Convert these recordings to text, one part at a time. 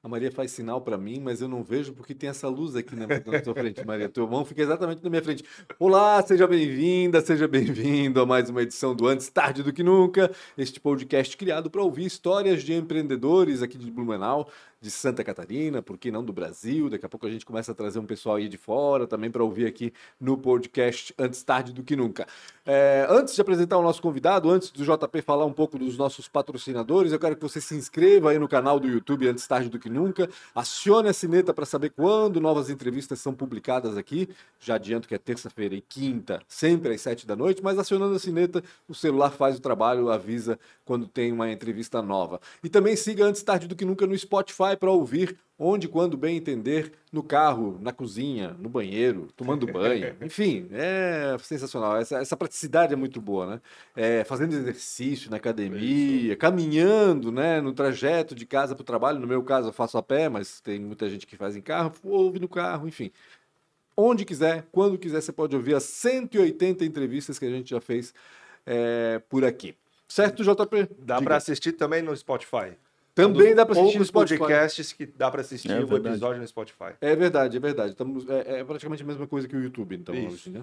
A Maria faz sinal para mim, mas eu não vejo porque tem essa luz aqui na, na sua frente, Maria. Tua mão fica exatamente na minha frente. Olá, seja bem-vinda, seja bem-vindo a mais uma edição do Antes Tarde do Que Nunca, este podcast criado para ouvir histórias de empreendedores aqui de Blumenau, de Santa Catarina, por que não do Brasil? Daqui a pouco a gente começa a trazer um pessoal aí de fora também para ouvir aqui no podcast Antes Tarde do Que Nunca. É, antes de apresentar o nosso convidado, antes do JP falar um pouco dos nossos patrocinadores, eu quero que você se inscreva aí no canal do YouTube Antes Tarde do Que Nunca, acione a sineta para saber quando novas entrevistas são publicadas aqui. Já adianto que é terça-feira e quinta, sempre às sete da noite, mas acionando a sineta, o celular faz o trabalho, avisa quando tem uma entrevista nova. E também siga Antes Tarde do Que Nunca no Spotify para ouvir onde, quando bem entender, no carro, na cozinha, no banheiro, tomando banho. Enfim, é sensacional. Essa, essa praticidade é muito boa, né? É, fazendo exercício na academia, caminhando, né? No trajeto de casa para o trabalho. No meu caso, eu faço a pé, mas tem muita gente que faz em carro, ouve no carro, enfim. Onde quiser, quando quiser, você pode ouvir as 180 entrevistas que a gente já fez é, por aqui. Certo, JP? Dá para assistir também no Spotify. Também um dá para assistir no Spotify. podcasts que dá para assistir é, o episódio no Spotify. É verdade, é verdade. Estamos, é, é, praticamente a mesma coisa que o YouTube, então, hoje, né?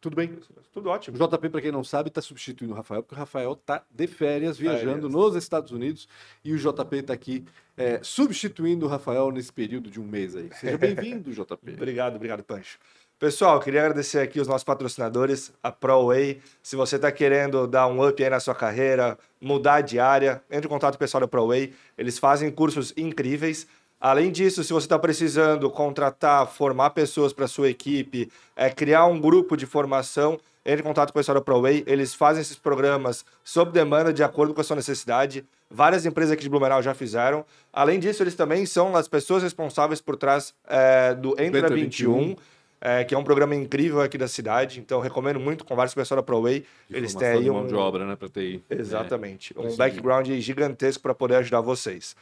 Tudo bem? Tudo ótimo. O JP, para quem não sabe, está substituindo o Rafael, porque o Rafael está de férias, viajando férias. nos Estados Unidos, e o JP está aqui é, substituindo o Rafael nesse período de um mês aí. Seja bem-vindo, JP. obrigado, obrigado, Pancho. Pessoal, queria agradecer aqui os nossos patrocinadores, a ProWay. Se você está querendo dar um up aí na sua carreira, mudar de área, entre em contato com o pessoal da ProWay. Eles fazem cursos incríveis. Além disso, se você está precisando contratar, formar pessoas para sua equipe, é, criar um grupo de formação, entre em contato com o pessoal da ProWay. Eles fazem esses programas sob demanda, de acordo com a sua necessidade. Várias empresas aqui de Blumenau já fizeram. Além disso, eles também são as pessoas responsáveis por trás é, do Entra, 21. 21 é, que é um programa incrível aqui da cidade. Então, recomendo muito. Converse com o pessoal da ProWay. Eles têm aí um. mão de obra, né, para TI. Exatamente. É, um background gigantesco para poder ajudar vocês.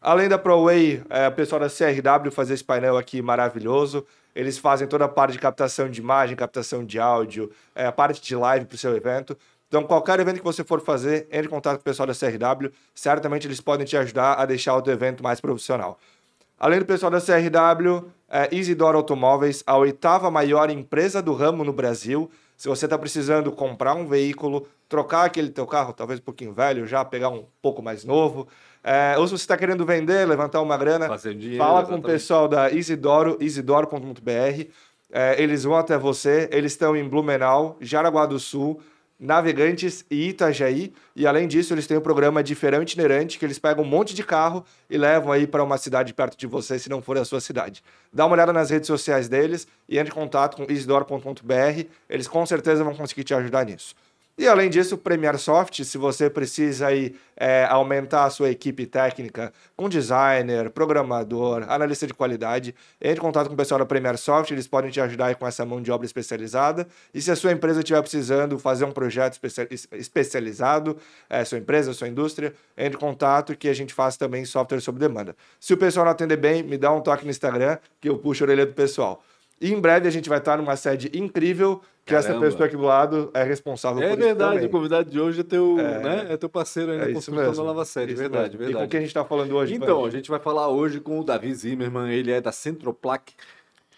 Além da ProWay, é, o pessoal da CRW fazer esse painel aqui maravilhoso. Eles fazem toda a parte de captação de imagem, captação de áudio, é, a parte de live para o seu evento. Então, qualquer evento que você for fazer, entre em contato com o pessoal da CRW. Certamente eles podem te ajudar a deixar o teu evento mais profissional. Além do pessoal da CRW, é, Isidoro Automóveis, a oitava maior empresa do ramo no Brasil. Se você está precisando comprar um veículo, trocar aquele teu carro, talvez um pouquinho velho, já pegar um pouco mais novo, é, ou se você está querendo vender, levantar uma grana, dinheiro, fala exatamente. com o pessoal da Isidoro, isidoro.br. É, eles vão até você, eles estão em Blumenau, Jaraguá do Sul, Navegantes e Itajaí. E além disso, eles têm um programa de feirão itinerante que eles pegam um monte de carro e levam aí para uma cidade perto de você, se não for a sua cidade. Dá uma olhada nas redes sociais deles e entre em contato com isidoro.br. Eles com certeza vão conseguir te ajudar nisso. E além disso, o Premiere Soft, se você precisa aí, é, aumentar a sua equipe técnica com designer, programador, analista de qualidade, entre em contato com o pessoal da Premiere Soft, eles podem te ajudar aí com essa mão de obra especializada. E se a sua empresa estiver precisando fazer um projeto especializado, é, sua empresa, sua indústria, entre em contato que a gente faz também software sob demanda. Se o pessoal não atender bem, me dá um toque no Instagram que eu puxo a orelha do pessoal. E em breve a gente vai estar numa sede incrível, que Caramba. essa pessoa aqui do lado é responsável é por verdade, isso. É verdade, o convidado de hoje é teu, é, né, é teu parceiro aí na é construção da nova sede. Isso verdade, verdade. E com quem a gente está falando hoje? Então, a gente vai falar hoje com o Davi Zimmermann, ele é da Centroplac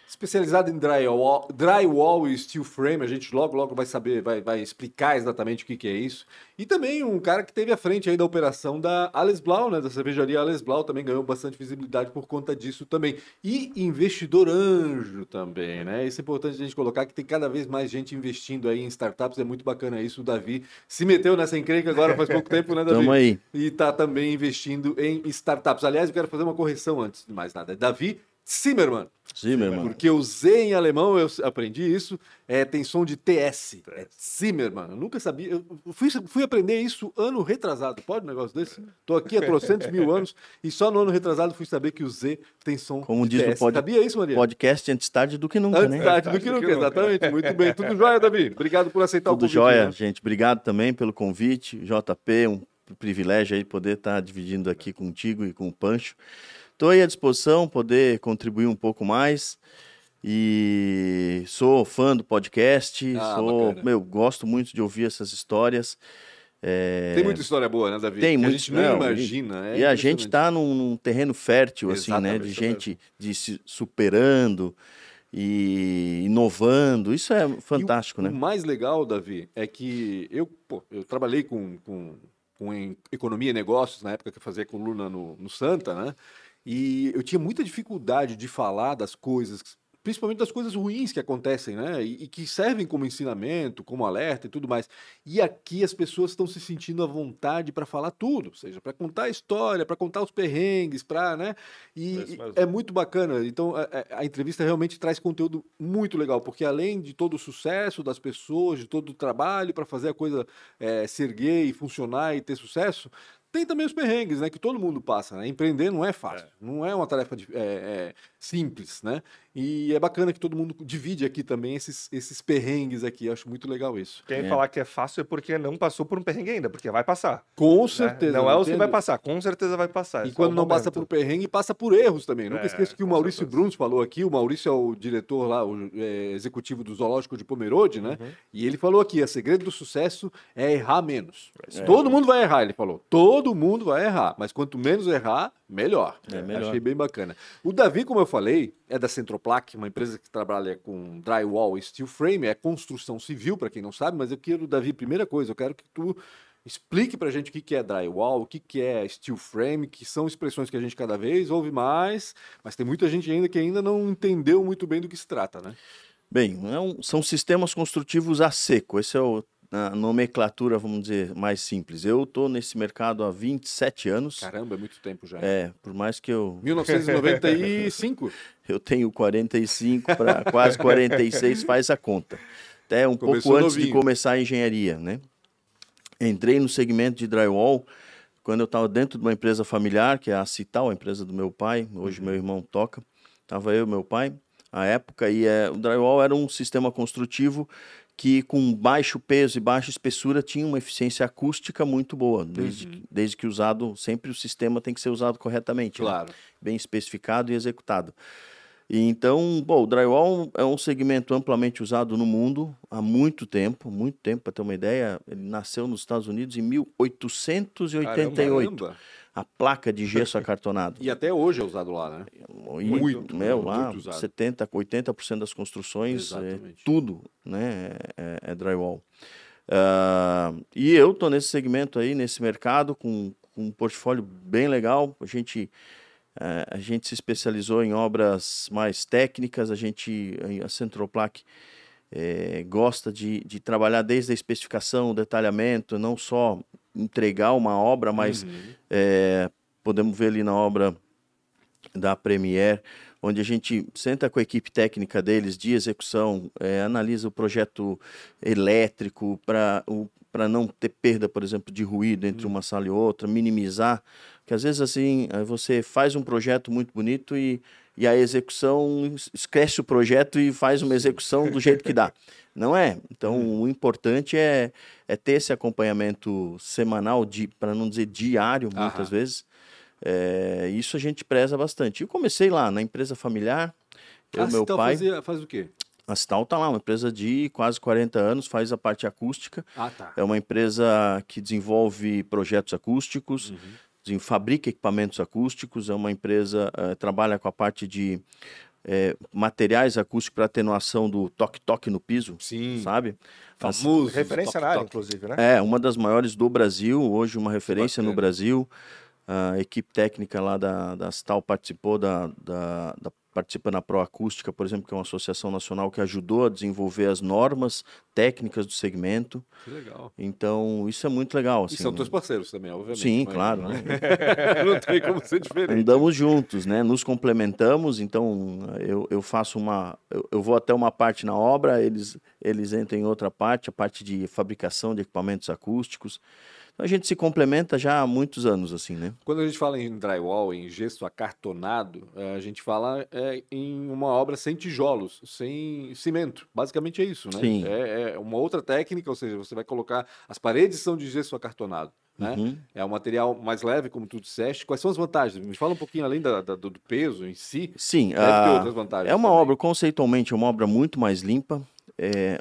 especializado em drywall, drywall e steel frame. A gente logo, logo vai saber, vai, vai explicar exatamente o que, que é isso. E também um cara que teve à frente aí da operação da Alice Blau, né? Da cervejaria Alice Blau, também ganhou bastante visibilidade por conta disso também. E investidor anjo também, né? Isso é importante a gente colocar que tem cada vez mais gente investindo aí em startups. É muito bacana isso. O Davi se meteu nessa encrenca agora faz pouco tempo, né, Davi? Tamo aí. E tá também investindo em startups. Aliás, eu quero fazer uma correção antes de mais nada. É Davi Zimmermann. Zimmermann. Porque o Z em alemão, eu aprendi isso, é, tem som de TS. É Zimmermann. Eu nunca sabia. Eu fui, fui aprender isso ano retrasado. Pode um negócio desse? Estou aqui há trocentos mil anos e só no ano retrasado fui saber que o Z tem som Como de diz TS. Pod... Sabia isso, Maria? Podcast antes tarde do que nunca, antes né? Antes tarde do que, nunca, exatamente. Muito bem. Tudo jóia, Davi? Obrigado por aceitar Tudo o convite. Tudo jóia, né? gente. Obrigado também pelo convite. JP, um privilégio aí poder estar dividindo aqui contigo e com o Pancho. Estou aí à disposição, poder contribuir um pouco mais. E sou fã do podcast, ah, sou, meu, gosto muito de ouvir essas histórias. É... Tem muita história boa, né, Davi? Tem a gente não, não, imagina. É e a gente está num, num terreno fértil, assim, né? Exatamente, De gente de se superando e inovando. Isso é fantástico, o, né? O mais legal, Davi, é que eu, pô, eu trabalhei com, com, com economia e negócios na época que eu fazia coluna no, no Santa, né? E eu tinha muita dificuldade de falar das coisas, principalmente das coisas ruins que acontecem, né? E, e que servem como ensinamento, como alerta e tudo mais. E aqui as pessoas estão se sentindo à vontade para falar tudo, ou seja, para contar a história, para contar os perrengues, para, né? E É e é muito bacana. Então, a, a- a entrevista realmente traz conteúdo muito legal, porque além de todo o sucesso das pessoas, de todo o trabalho para fazer a coisa eh, se erguer e funcionar e ter sucesso, tem também os perrengues, né? Que todo mundo passa. Né? Empreender não é fácil, não é uma tarefa de- é- é simples, né? E é bacana que todo mundo divide aqui também esses, esses perrengues aqui. Eu acho muito legal isso. Quem É. falar que é fácil é porque não passou por um perrengue ainda, porque vai passar. Com né? certeza. Não é o que vai passar, com certeza vai passar. é E só quando não passa por perrengue, passa por erros também. Nunca É, esqueça que o Maurício certeza. Bruns falou aqui. O Maurício é o diretor lá, o é, executivo do Zoológico de Pomerode, né? Uhum. E ele falou aqui: o segredo do sucesso é errar menos. isso Todo mundo vai errar, ele falou. Todo mundo vai errar. Mas quanto menos errar, melhor. É, melhor. Achei bem bacana. O Davi, como eu falei, é da Centroplac, uma empresa que trabalha com drywall e steel frame, é construção civil, para quem não sabe, mas eu quero, Davi, primeira coisa, eu quero que tu explique pra gente o que é drywall, o que é steel frame, que são expressões que a gente cada vez ouve mais, mas tem muita gente ainda que ainda não entendeu muito bem do que se trata, né? Bem, é são sistemas construtivos a seco. Esse é o, a nomenclatura, vamos dizer, mais simples. Eu estou nesse mercado há 27 anos. Caramba, é muito tempo já. É, por mais que eu, 1995? eu tenho 45 para quase 46, faz a conta. Até um Começou pouco antes de novinho. começar a engenharia, né? Entrei no segmento de drywall quando eu estava dentro de uma empresa familiar, que é a Cital, a empresa do meu pai. Hoje meu irmão toca. Estava eu e meu pai, à época, e é, o drywall era um sistema construtivo que com baixo peso e baixa espessura tinha uma eficiência acústica muito boa, desde, que, desde que usado, sempre o sistema tem que ser usado corretamente. né? Claro. bem especificado e executado. E então, bom, o drywall é um segmento amplamente usado no mundo há muito tempo, muito tempo, para ter uma ideia. Ele nasceu nos Estados Unidos em 1888. Caramba. A placa de gesso acartonado. E até hoje é usado lá, né? E, Muito, meu, muito lá, usado. 70, 80% das construções, é, tudo, né, é, é drywall. Ah, e eu tô nesse segmento aí, nesse mercado, com, com um portfólio bem legal. A gente, a gente se especializou em obras mais técnicas, a gente, a Centroplac, eh, gosta de, de trabalhar desde a especificação, o detalhamento, não só entregar uma obra, mas Uhum. é, podemos ver ali na obra da Premier, onde a gente senta com a equipe técnica deles de execução, é, analisa o projeto elétrico para não ter perda, por exemplo, de ruído entre uma sala e outra, minimizar. Porque às vezes assim, eh, você faz um projeto muito bonito e, e a execução es- esquece o projeto e faz uma execução do jeito que dá. Não é? Então, o importante é, é ter esse acompanhamento semanal, para não dizer diário, muitas Aham. vezes. É, isso a gente preza bastante. Eu comecei lá na empresa familiar, eu Ah, meu então pai. fazia- faz o quê? A Cital está lá, uma empresa de quase 40 anos, faz a parte acústica. Ah, tá. É uma empresa que desenvolve projetos acústicos, Uhum. fabrica equipamentos acústicos, é uma empresa eh, trabalha com a parte de eh, materiais acústicos para atenuação do toque-toque no piso, Sim. sabe? As- Famoso. Referência na área, inclusive, né? é, uma das maiores do Brasil, hoje uma referência no. Brasil. A equipe técnica lá da, da Stal participou da, da, da participa na Proacústica, por exemplo, que é uma associação nacional que ajudou a desenvolver as normas técnicas do segmento. Que legal. Então, isso é muito legal. E Assim, são teus parceiros também, obviamente. Sim, mas- claro. Né? Não tem como ser diferente. Andamos juntos, né? Nos complementamos, então eu, eu faço uma. Eu, eu vou até uma parte na obra, eles, eles entram em outra parte, a parte de fabricação de equipamentos acústicos. A gente se complementa já há muitos anos, assim, né? Quando a gente fala em drywall, em gesso acartonado, eh, a gente fala eh, em uma obra sem tijolos, sem cimento. Basicamente é isso, né? Sim. É, é uma outra técnica, ou seja, você vai colocar. As paredes são de gesso acartonado. Né? Uhum. É um material mais leve, como tu disseste. Quais são as vantagens? Me fala um pouquinho além da- da- do peso em si. Sim, a- é uma também. obra, conceitualmente, é uma obra muito mais limpa. É,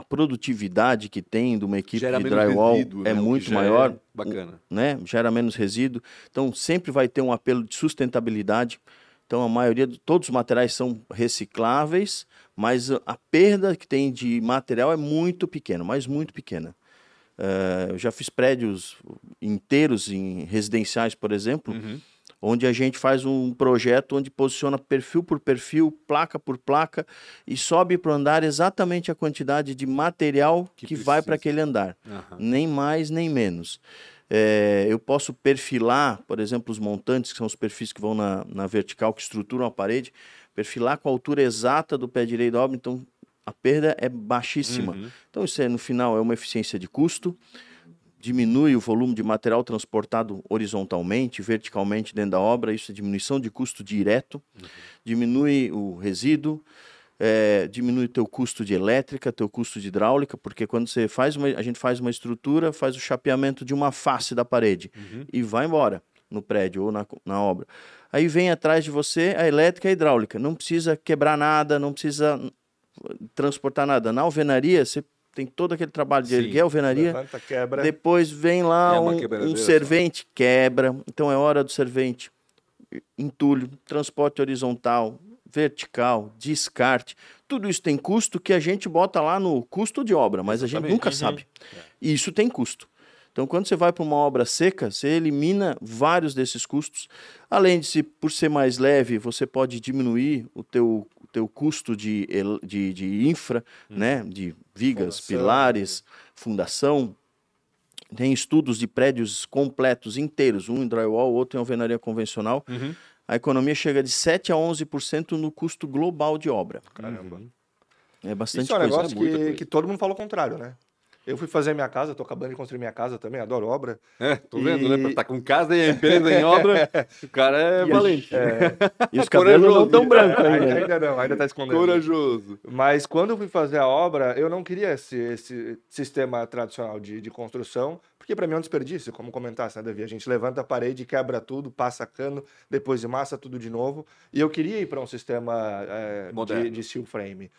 a, produtividade que tem de uma equipe Gera de drywall resíduo, é né? Muito já maior, é bacana. né? Gera menos resíduo. Então sempre vai ter um apelo de sustentabilidade. Então a maioria de todos os materiais são recicláveis, mas a perda que tem de material é muito pequena, mas muito pequena. Eh, eu já fiz prédios inteiros em residenciais, por exemplo, Uhum. Onde a gente faz um projeto onde posiciona perfil por perfil, placa por placa e sobe para o andar exatamente a quantidade de material Que que, vai para aquele andar, Aham. nem mais nem menos. É, eu posso perfilar, por exemplo, os montantes, que são os perfis que vão na, na vertical, que estruturam a parede, perfilar com a altura exata do pé direito da obra, então a perda é baixíssima. Uhum. Então, isso é, no final é uma eficiência de custo, diminui o volume de material transportado horizontalmente, verticalmente dentro da obra, isso é diminuição de custo direto, diminui o resíduo, é, diminui teu custo de elétrica, teu custo de hidráulica, porque quando você faz uma, a gente faz uma estrutura, faz o chapeamento de uma face da parede e vai embora no prédio ou na, na obra. Aí vem atrás de você a elétrica e a hidráulica. Não precisa quebrar nada, não precisa transportar nada. Na alvenaria, você tem todo aquele trabalho de Sim. erguer a alvenaria, Levanta, quebra. depois vem lá É um, um só. servente, quebra. Então é hora do servente. Entulho, transporte horizontal, vertical, descarte. Tudo isso tem custo que a gente bota lá no custo de obra, mas a gente nunca Uhum. sabe. E isso tem custo. Então, quando você vai para uma obra seca, você elimina vários desses custos. Além de, se, por ser mais leve, você pode diminuir o teu, teu custo de, de, de infra, né? de vigas, Fundação. pilares, fundação. Tem estudos de prédios completos, inteiros, um em drywall, outro em alvenaria convencional. Uhum. A economia chega de 7 a 11% no custo global de obra. Caramba. É bastante Isso é um coisa. negócio é que, coisa. que todo mundo fala o contrário, né? Eu fui fazer minha casa, tô acabando de construir minha casa também, adoro obra. É, tô vendo, né? E- Pra estar com casa e empresa em obra, o cara é E valente. E os cabelos não tão brancos ainda. Ainda, né? não, ainda tá escondendo. Corajoso. Mas quando eu fui fazer a obra, eu não queria esse, esse sistema tradicional de, de construção, porque para mim é um desperdício, como comentasse, né, Davi? A gente levanta a parede, quebra tudo, passa cano, depois de massa tudo de novo. E eu queria ir para um sistema é, de, de steel frame.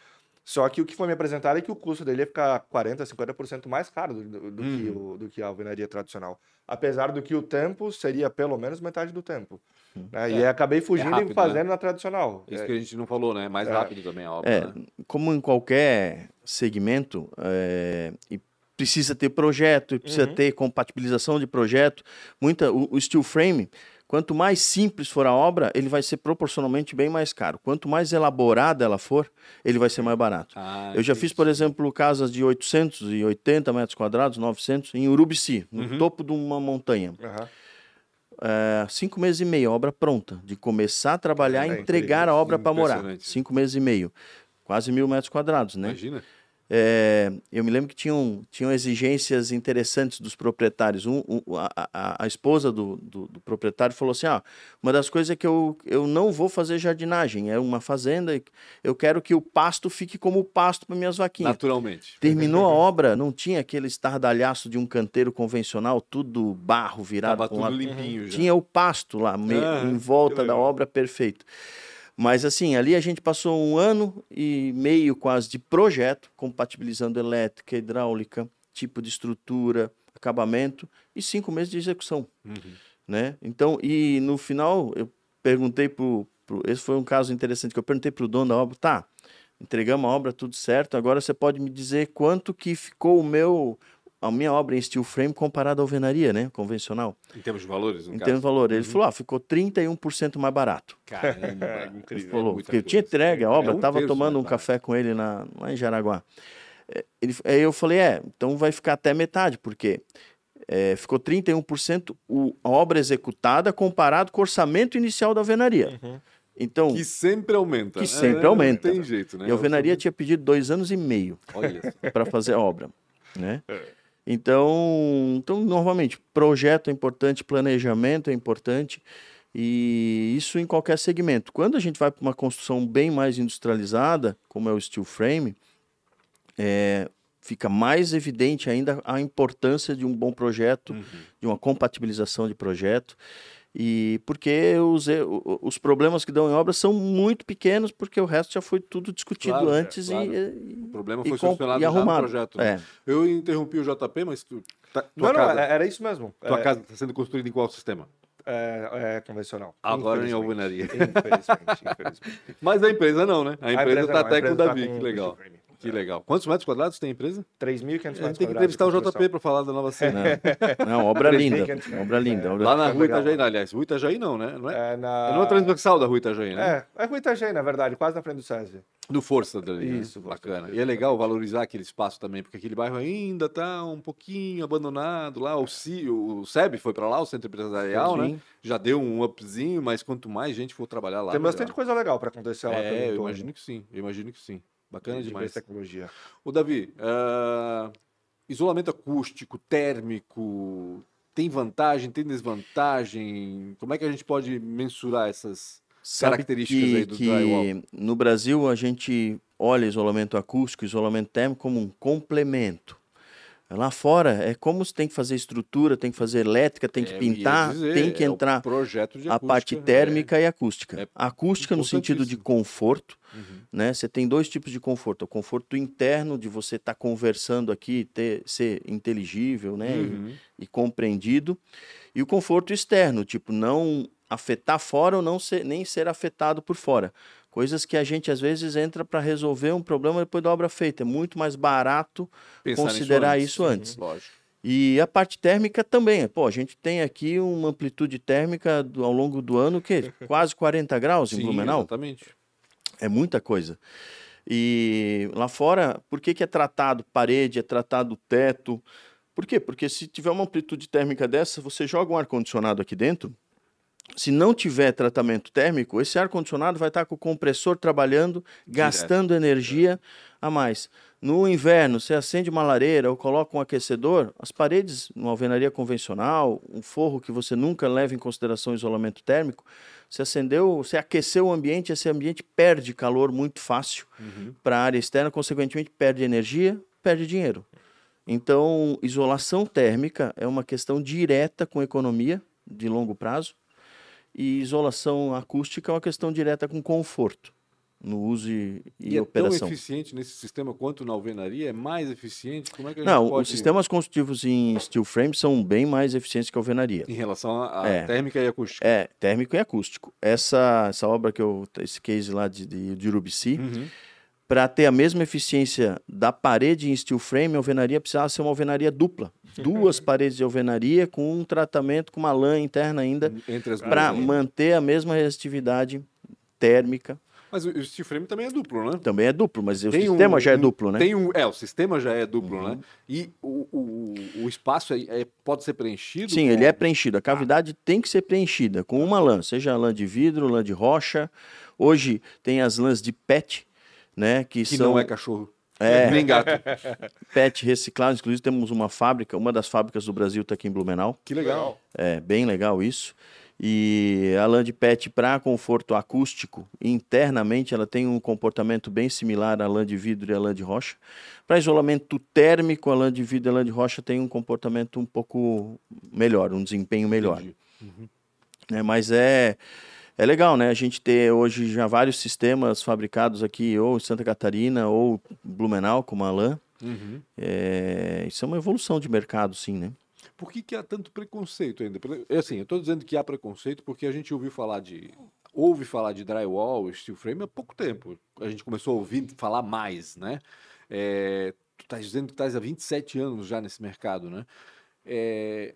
Só que o que foi me apresentado é que o custo dele ia ficar 40%, 50% mais caro do, do, do que Uhum. o, do que a alvenaria tradicional. Apesar do que o tempo seria pelo menos metade do tempo. né? E É, aí acabei fugindo rápido, e fazendo na tradicional. Isso É, que a gente não falou, né? Mais É. rápido também a obra, É, né? como em qualquer segmento, é, e precisa ter projeto, precisa Uhum. ter compatibilização de projeto. Muita, o, o steel frame, quanto mais simples for a obra, ele vai ser proporcionalmente bem mais caro. Quanto mais elaborada ela for, ele vai ser mais barato. Ah, Eu já fiz, por exemplo, casas de 880 metros quadrados, 900, em Urubici, no Uhum. topo de uma montanha. aham. É, cinco meses e meio, obra pronta. De começar a trabalhar É e entregar a obra para morar. Cinco meses e meio. Quase mil metros quadrados, né? Imagina. É, eu me lembro que tinham, tinham exigências interessantes dos proprietários. Um, um- a, a, esposa do, do, do proprietário falou assim: ah, uma das coisas é que eu, eu não vou fazer jardinagem, é uma fazenda, eu quero que o pasto fique como pasto para minhas vaquinhas. Naturalmente. Terminou a obra, não tinha aquele estardalhaço de um canteiro convencional, tudo barro virado Tava tudo lado. limpinho já. Tinha o pasto lá, me- Ah, em volta da obra, perfeito. Mas assim, ali a gente passou um ano e meio quase de projeto, compatibilizando elétrica, hidráulica, tipo de estrutura, acabamento, e cinco meses de execução. Uhum. Né? Então, e no final, eu perguntei pro, pro- Esse foi um caso interessante que eu perguntei pro dono da obra, tá, entregamos a obra, tudo certo, agora você pode me dizer quanto que ficou o meu. A minha obra em steel frame comparada à alvenaria, né? Convencional. Em termos de valores, Em caso. termos de valor. Ele falou: ah, ficou 31% mais barato. Caramba. É Ele incrível. falou, muita porque eu tinha entregue a É obra, um estava terço tomando mais um barato. café com ele na, lá em Jaraguá. É, Ele, aí eu falei, é, então vai ficar até metade, porque é, ficou 31% o, a obra executada comparado com o orçamento inicial da alvenaria. Uhum. Então, Que sempre aumenta. Que né? sempre aumenta. Não tem jeito, né? e a alvenaria tinha pedido dois anos e meio para fazer a obra, né? É. Então, então, normalmente, projeto é importante, planejamento é importante, e isso em qualquer segmento. Quando a gente vai para uma construção bem mais industrializada, como é o steel frame, é, fica mais evidente ainda a importância de um bom projeto, Uhum. de uma compatibilização de projeto. E porque os, os problemas que dão em obra são muito pequenos, porque o resto já foi tudo discutido Claro, é, antes claro. e, O problema foi solucionado já no projeto. né? É. Eu interrompi o JP, mas tu, tá, Não, não, casa, é- era isso mesmo. tua é, casa está sendo construída em qual sistema? é, é convencional. Agora em alvenaria. Infelizmente, infelizmente. Mas a empresa não, né? A empresa está não, até com o tá Davi, com que legal. Que legal. Quantos metros quadrados tem a empresa? 3.500 A gente metros tem que quadrados entrevistar o. JP para falar da nova cena. Não, não, obra Três linda. né? Obra linda. obra- Lá na Rua legal. Itajaí, aliás. Rua Itajaí não, né? Não é? É, na... É numa transversal da Rua Itajaí, né? É, é Rua Itajaí, na verdade, quase na frente do SESI. Do Força dali. né? Isso, Força. Bacana. E é legal valorizar aquele espaço também, porque aquele bairro ainda tá um pouquinho abandonado lá. O, C, o SEB foi para lá, o Centro Empresarial, né? Sim. Já deu um upzinho, mas quanto mais gente for trabalhar lá. Tem bastante melhor. coisa legal para acontecer lá É, eu imagino que sim. Eu imagino que sim. Bacana de demais. tecnologia. Ô, Davi, ah, isolamento acústico, térmico, tem vantagem, tem desvantagem? Como é que a gente pode mensurar essas Sabe características que, aí do que drywall? no Brasil a gente olha isolamento acústico, isolamento térmico como um complemento. Lá fora é como se tem que fazer estrutura, tem que fazer elétrica, tem que É, pintar, dizer, tem que é entrar a parte é. térmica e acústica. é acústica no sentido de conforto, Uhum. né? Você tem dois tipos de conforto. O conforto interno de você estar conversando aqui, ter, ser inteligível, né? e- Uhum. e compreendido, e o conforto externo, tipo, não afetar fora ou não ser, nem ser afetado por fora. Coisas que a gente às vezes entra para resolver um problema depois da obra feita. É muito mais barato Pensar considerar antes. isso antes. Lógico. E a parte térmica também. Pô, a gente tem aqui uma amplitude térmica do- ao longo do ano que quase 40 graus em Sim, Blumenau. exatamente. É muita coisa. E lá fora, por que, que é tratado parede, é tratado teto? Por quê? Porque se tiver uma amplitude térmica dessa, você joga um ar-condicionado aqui dentro. Se não tiver tratamento térmico, esse ar-condicionado vai estar com o compressor trabalhando, gastando energia a mais. No inverno, você acende uma lareira ou coloca um aquecedor, as paredes, numa alvenaria convencional, um forro que você nunca leva em consideração isolamento térmico, você acendeu, você aqueceu o ambiente, esse ambiente perde calor muito fácil para a área externa, consequentemente perde energia, perde dinheiro. Então, isolação térmica é uma questão direta com economia de longo prazo e isolação acústica é uma questão direta com conforto no uso e, e E, é operação. tão eficiente nesse sistema quanto na alvenaria? É mais eficiente? Como é que a gente Não, pode... os sistemas construtivos em steel frame são bem mais eficientes que a alvenaria. Em relação à É. térmica e acústica. É, térmico e acústico. Essa, essa obra que eu. Esse case lá de, de, de Urubici, Uhum. para ter a mesma eficiência da parede em steel frame, a alvenaria precisava ser uma alvenaria dupla. Duas paredes de alvenaria com um tratamento com uma lã interna ainda, para né? manter a mesma resistividade térmica. Mas o o steel frame também é duplo, né? Também é duplo, mas o Tem sistema um- já é duplo, né? Tem um, é, o sistema já é duplo, Uhum. né? E o, o, o espaço é, é- pode ser preenchido? Sim, com- ele é preenchido. A cavidade tem que ser preenchida com uma lã, seja lã de vidro, lã de rocha. Hoje tem as lãs de PET, né? Que, Que são não é cachorro. É. Nem gato. PET reciclados. Inclusive temos uma fábrica, uma das fábricas do Brasil está aqui em Blumenau. Que legal. É bem legal isso. E a lã de PET para conforto acústico, internamente ela tem um comportamento bem similar à lã de vidro e à lã de rocha. Para isolamento térmico, a lã de vidro e a lã de rocha tem um comportamento um pouco melhor, um desempenho melhor. Entendi. né? Mas é, é legal, né? A gente ter hoje já vários sistemas fabricados aqui, ou em Santa Catarina, ou Blumenau, como a lã. Uhum. É, isso é uma evolução de mercado, sim, né? Por que, que há tanto preconceito ainda? É Assim, eu estou dizendo que há preconceito porque a gente ouviu falar de. Ouve falar de drywall, steel frame há pouco tempo. A gente começou a ouvir falar mais, né? É, tu estás dizendo que estás há 27 anos já nesse mercado, né? É,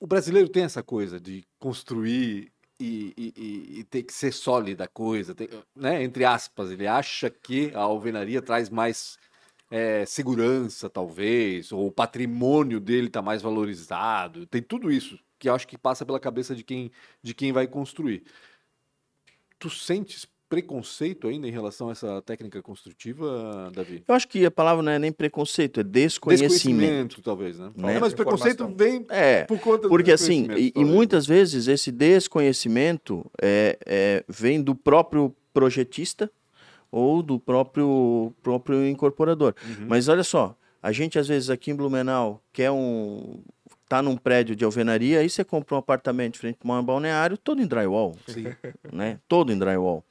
o brasileiro tem essa coisa de construir e, e- e- ter que ser sólida a coisa, né? Entre aspas, ele acha que a alvenaria traz mais é, segurança, talvez, ou o patrimônio dele está mais valorizado. Tem tudo isso que eu acho que passa pela cabeça de quem, de quem vai construir. Tu sentes preconceito ainda em relação a essa técnica construtiva, Davi? Eu acho que a palavra não é nem preconceito, é desconhecimento. talvez, né? Né? É, mas preconceito vem É, por conta do porque assim, desconhecimento, e, e talvez. muitas vezes esse desconhecimento é, é, vem do próprio projetista ou do próprio, próprio incorporador. Uhum. Mas olha só, a gente às vezes aqui em Blumenau quer um tá num prédio de alvenaria, aí você compra um apartamento frente a um balneário, todo em drywall. Sim. Né? Todo em drywall.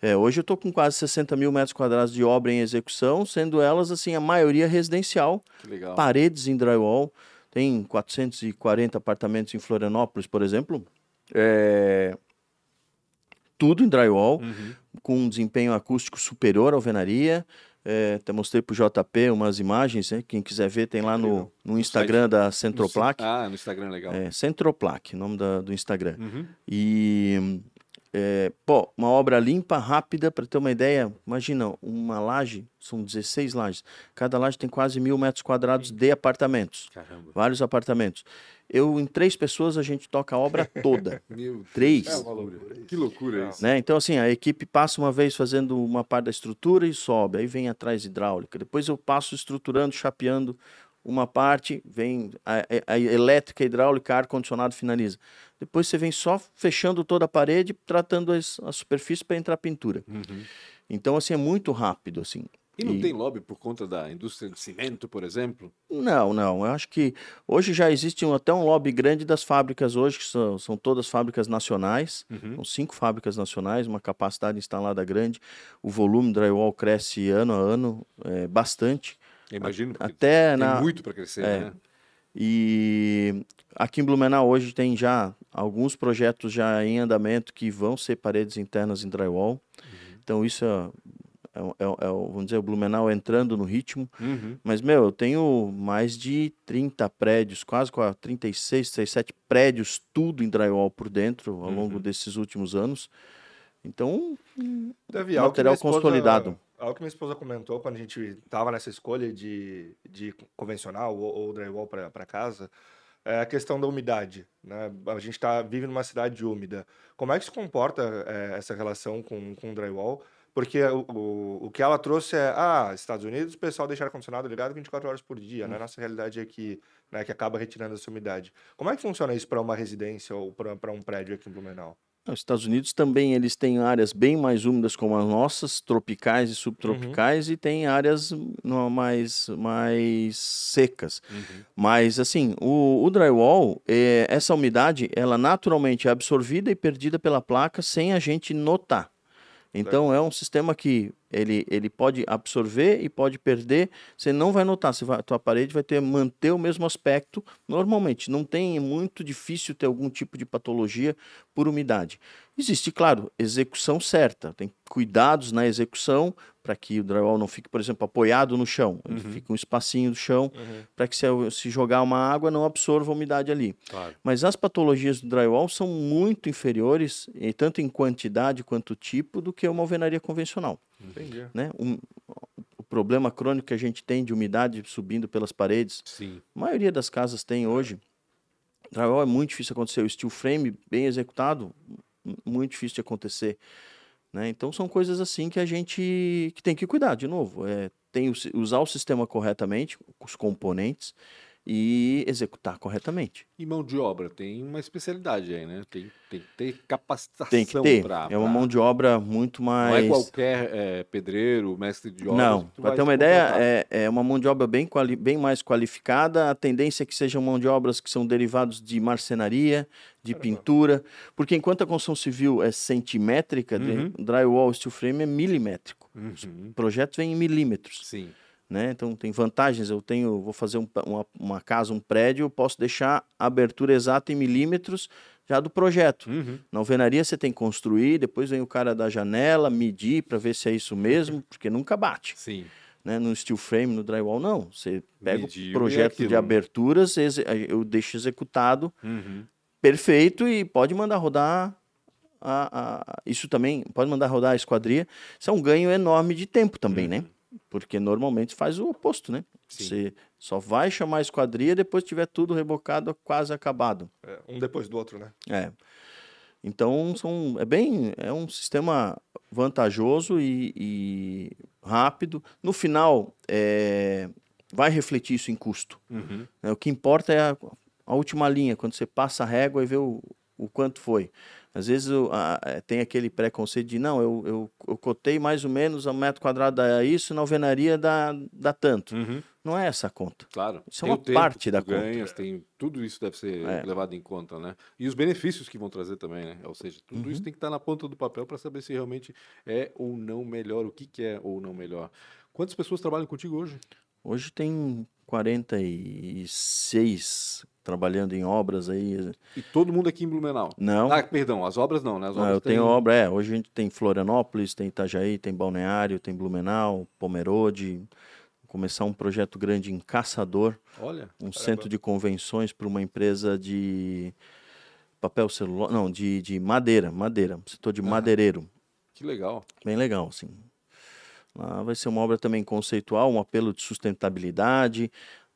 É, hoje eu estou com quase 60 mil metros quadrados de obra em execução, sendo elas, assim, a maioria residencial, Que legal. paredes em drywall. Tem 440 apartamentos em Florianópolis, por exemplo. É, Tudo em drywall, Uhum. com um desempenho acústico superior à alvenaria. É, até mostrei para o JP umas imagens, né? quem quiser ver tem lá no, no Instagram da Centroplac. Ah, no Instagram, legal. É, Centroplac, nome da- do Instagram. Uhum. E, é, pô, uma obra limpa, rápida, para ter uma ideia, imagina, uma laje, são 16 lajes, cada laje tem quase mil metros quadrados de apartamentos, Caramba. vários apartamentos. Eu, em três pessoas, a gente toca a obra toda, três. É. Que loucura isso. Né? Então, assim, a equipe passa uma vez fazendo uma parte da estrutura e sobe, aí vem atrás hidráulica. Depois eu passo estruturando, chapeando uma parte, vem a, a- a elétrica, hidráulica, ar-condicionado finaliza. Depois você vem só fechando toda a parede, tratando as, a superfície para entrar pintura. Uhum. Então, assim, é muito rápido, assim. E não E- tem lobby por conta da indústria de cimento, por exemplo? Não, não. Eu acho que hoje já existe um- até um lobby grande das fábricas hoje, que são, são todas fábricas nacionais. Uhum. São cinco fábricas nacionais, uma capacidade instalada grande. O volume drywall cresce ano a ano é, bastante. Eu imagino, Até tem na. muito para crescer, é. né? E aqui em Blumenau hoje tem já alguns projetos já em andamento que vão ser paredes internas em drywall. Então isso é, é, é- é o- vamos dizer, o Blumenau entrando no ritmo. Uhum. Mas, meu, eu tenho mais de 30 prédios, quase qua- 36, 37 prédios, tudo em drywall por dentro, ao longo desses últimos anos. Então, que Material minha esposa- consolidado. Algo que minha esposa comentou quando a gente estava nessa escolha de, de convencional ou, ou drywall para casa é a questão da umidade. Né? A gente tá, vive numa cidade úmida. Como é que se comporta é, essa relação com, com o drywall? Porque o, o, o que ela trouxe é, ah, Estados Unidos, o pessoal deixa ar-condicionado ligado 24 horas por dia, né? Nossa realidade aqui, né, que acaba retirando essa umidade. Como é que funciona isso para uma residência ou para um prédio aqui em Blumenau? Os Estados Unidos também eles têm áreas bem mais úmidas como as nossas, tropicais e subtropicais, e tem áreas mais, mais secas. Uhum. Mas assim, o, o drywall, eh, essa umidade, ela naturalmente é absorvida e perdida pela placa sem a gente notar. Então é um sistema que ele, ele pode absorver e pode perder, você não vai notar, você vai, a tua parede vai ter manter o mesmo aspecto normalmente. Não tem é muito difícil ter algum tipo de patologia por umidade. Existe, claro, execução certa, tem cuidados na execução para que o drywall não fique, por exemplo, apoiado no chão, ele fica um espacinho do chão para que se, se jogar uma água não absorva a umidade ali. Claro. Mas as patologias do drywall são muito inferiores, e tanto em quantidade quanto tipo, do que uma alvenaria convencional. Entendi. Né? Um- o problema crônico que a gente tem de umidade subindo pelas paredes, Sim. a maioria das casas tem hoje. Drywall é muito difícil acontecer. O steel frame bem executado, muito difícil de acontecer. Né? Então são coisas assim que a gente que tem que cuidar, de novo. É, tem usar o sistema corretamente, os componentes, e executar corretamente. E mão de obra, tem uma especialidade aí, né? Tem, tem que ter capacitação Tem que ter. pra- é uma mão de obra muito Não mais. é qualquer é, pedreiro, mestre de obra. Não, para ter uma ideia, é, é uma mão de obra bem, quali- bem mais qualificada. A tendência é que sejam mão de obras que são derivados de marcenaria, de pintura, porque enquanto a construção civil é centimétrica, Uhum. drywall, steel frame é milimétrico. Uhum. O projeto vem em milímetros, Sim. Né? Então tem vantagens. Eu tenho, vou fazer um uma, uma casa, um prédio, eu posso deixar a abertura exata em milímetros já do projeto. Uhum. Na alvenaria você tem que construir, depois vem o cara da janela medir para ver se é isso mesmo, porque nunca bate Sim. né, no steel frame, no drywall, não. Você pega Mediu o projeto aquilo, de aberturas, eu deixo executado Uhum. perfeito e pode mandar rodar. A, a- isso também pode mandar rodar a esquadria. Isso é um ganho enorme de tempo também, né? Porque normalmente faz o oposto, né? Sim. Você só vai chamar a esquadria depois que tiver tudo rebocado, quase acabado. É, um depois do outro, né? É. Então são, é bem, é um sistema vantajoso e, e rápido. No final, é, vai refletir isso em custo. Uhum. né? O que importa é a, a última linha, quando você passa a régua e vê o, o quanto foi. Às vezes a, é, tem aquele preconceito de, não, eu, eu, eu cotei mais ou menos um metro quadrado dá isso, na alvenaria dá, dá tanto. Uhum. Não é essa a conta. Claro. Isso é uma parte da conta. ganhas, tem tudo isso deve ser É. levado em conta, né? E os benefícios que vão trazer também, né? Ou seja, tudo Uhum. isso tem que estar na ponta do papel para saber se realmente é ou não melhor, o que, que é ou não melhor. Quantas pessoas trabalham contigo hoje? Hoje tem 46 trabalhando em obras aí. E todo mundo aqui em Blumenau. Não, Ah, perdão, as obras não, né? Não, obras eu tenho tem- obra, é. Hoje a gente tem Florianópolis, tem Itajaí, tem Balneário, tem Blumenau, Pomerode. Começar um projeto grande em Caçador, Olha, um centro de convenções para uma empresa de papel celular, não, de, de madeira, madeira, setor de madeireiro. que legal. Bem legal, sim. Lá vai ser uma obra também conceitual, um apelo de sustentabilidade,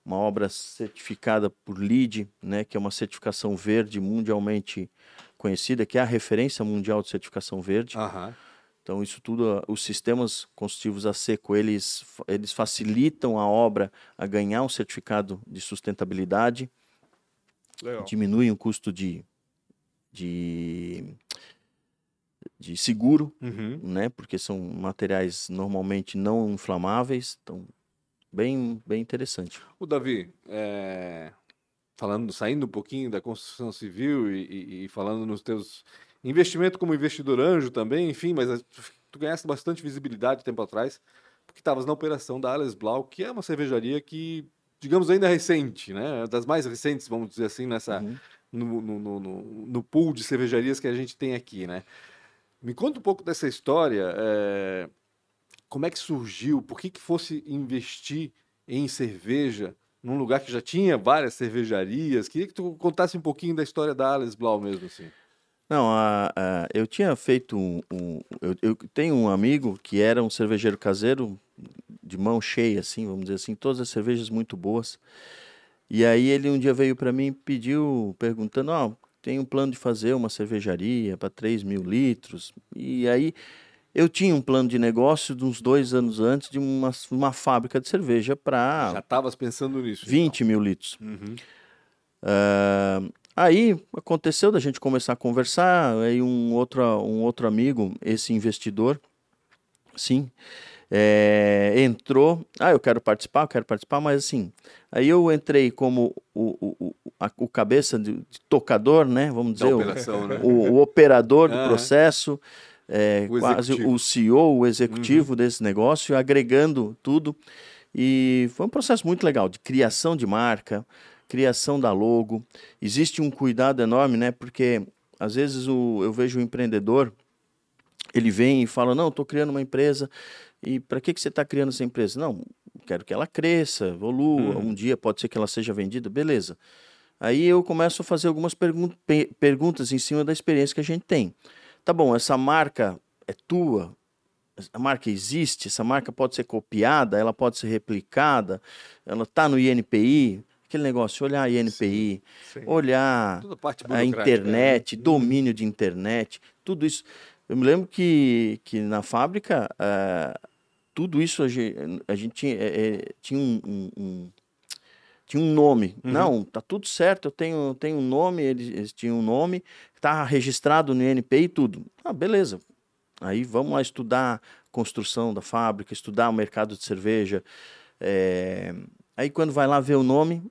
uma obra certificada por LEED, né, que é uma certificação verde mundialmente conhecida, que é a referência mundial de certificação verde. Aham. Então, isso tudo, ah, os sistemas construtivos a seco, eles, eles facilitam a obra a ganhar um certificado de sustentabilidade, Legal. diminuem o custo de, de, de seguro, Uhum. né? Porque são materiais normalmente não inflamáveis, então bem, bem interessante. O Davi, é, falando, saindo um pouquinho da construção civil e, e- e falando nos teus investimentos como investidor anjo também, enfim, mas a- tu ganhaste bastante visibilidade tempo atrás, porque estavas na operação da Alles Blau, que é uma cervejaria que, digamos, ainda é recente, né? Das mais recentes, vamos dizer assim, nessa, Uhum. no, no, no, no- no pool de cervejarias que a gente tem aqui, né? Me conta um pouco dessa história. é, Como é que surgiu? Por que que fosse investir em cerveja num lugar que já tinha várias cervejarias? Queria que tu contasse um pouquinho da história da Alice Blau mesmo, assim. Não, a, a- eu tinha feito um, um- eu, eu tenho um amigo que era um cervejeiro caseiro de mão cheia, assim, vamos dizer assim, todas as cervejas muito boas. E aí ele um dia veio para mim e pediu, perguntando, ó, tem um plano de fazer uma cervejaria para 3 mil litros. E aí eu tinha um plano de negócio de uns dois anos antes de uma, uma fábrica de cerveja Já para estavas pensando nisso. 20 mil litros. então. Uhum. Ah, aí aconteceu da gente começar a conversar, aí um outro, um outro amigo, esse investidor, sim, é, entrou. Ah, eu quero participar, eu quero participar, mas assim, aí eu entrei como o, o, o, a- o cabeça de, de tocador, né? Vamos dizer, o- operação, né? o, o operador do processo, é, quase o CEO, o executivo desse negócio, agregando tudo. E foi um processo muito legal de criação de marca, criação da logo. Existe um cuidado enorme, né? Porque às vezes o, eu vejo o empreendedor, ele vem e fala: Não, estou criando uma empresa. E para que, que você está criando essa empresa? Não, quero que ela cresça, evolua. Um dia pode ser que ela seja vendida, beleza. Aí eu começo a fazer algumas pergun pe- perguntas em cima da experiência que a gente tem. Tá bom, essa marca é tua? A marca existe? Essa marca pode ser copiada? Ela pode ser replicada? Ela está no INPI? Aquele negócio, olhar INPI, Sim. olhar Toda a a burocrática, internet, né? domínio de internet, tudo isso. Eu me lembro que, que na fábrica, ah, tudo isso a gente, a gente tinha, eh, tinha um, um- um- tinha um nome. Uhum. Não, tá tudo certo, eu tenho, tenho um nome, eles, eles tinham um nome, tá registrado no INPI e tudo. Ah, beleza. Aí vamos lá estudar a construção da fábrica, estudar o mercado de cerveja. eh, Aí quando vai lá ver o nome,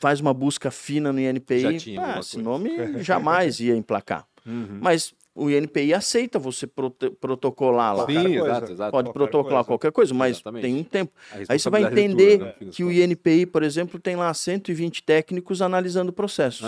faz uma busca fina no INPI, ah, esse coisa. nome jamais ia emplacar. Uhum. Mas o INPI aceita você protocolar lá. Sim, exato, exato. Pode qualquer protocolar coisa. qualquer coisa, mas Exatamente. tem um tempo. Aí você vai é entender tua, né, que o. INPI, por exemplo, tem lá 120 técnicos analisando processos.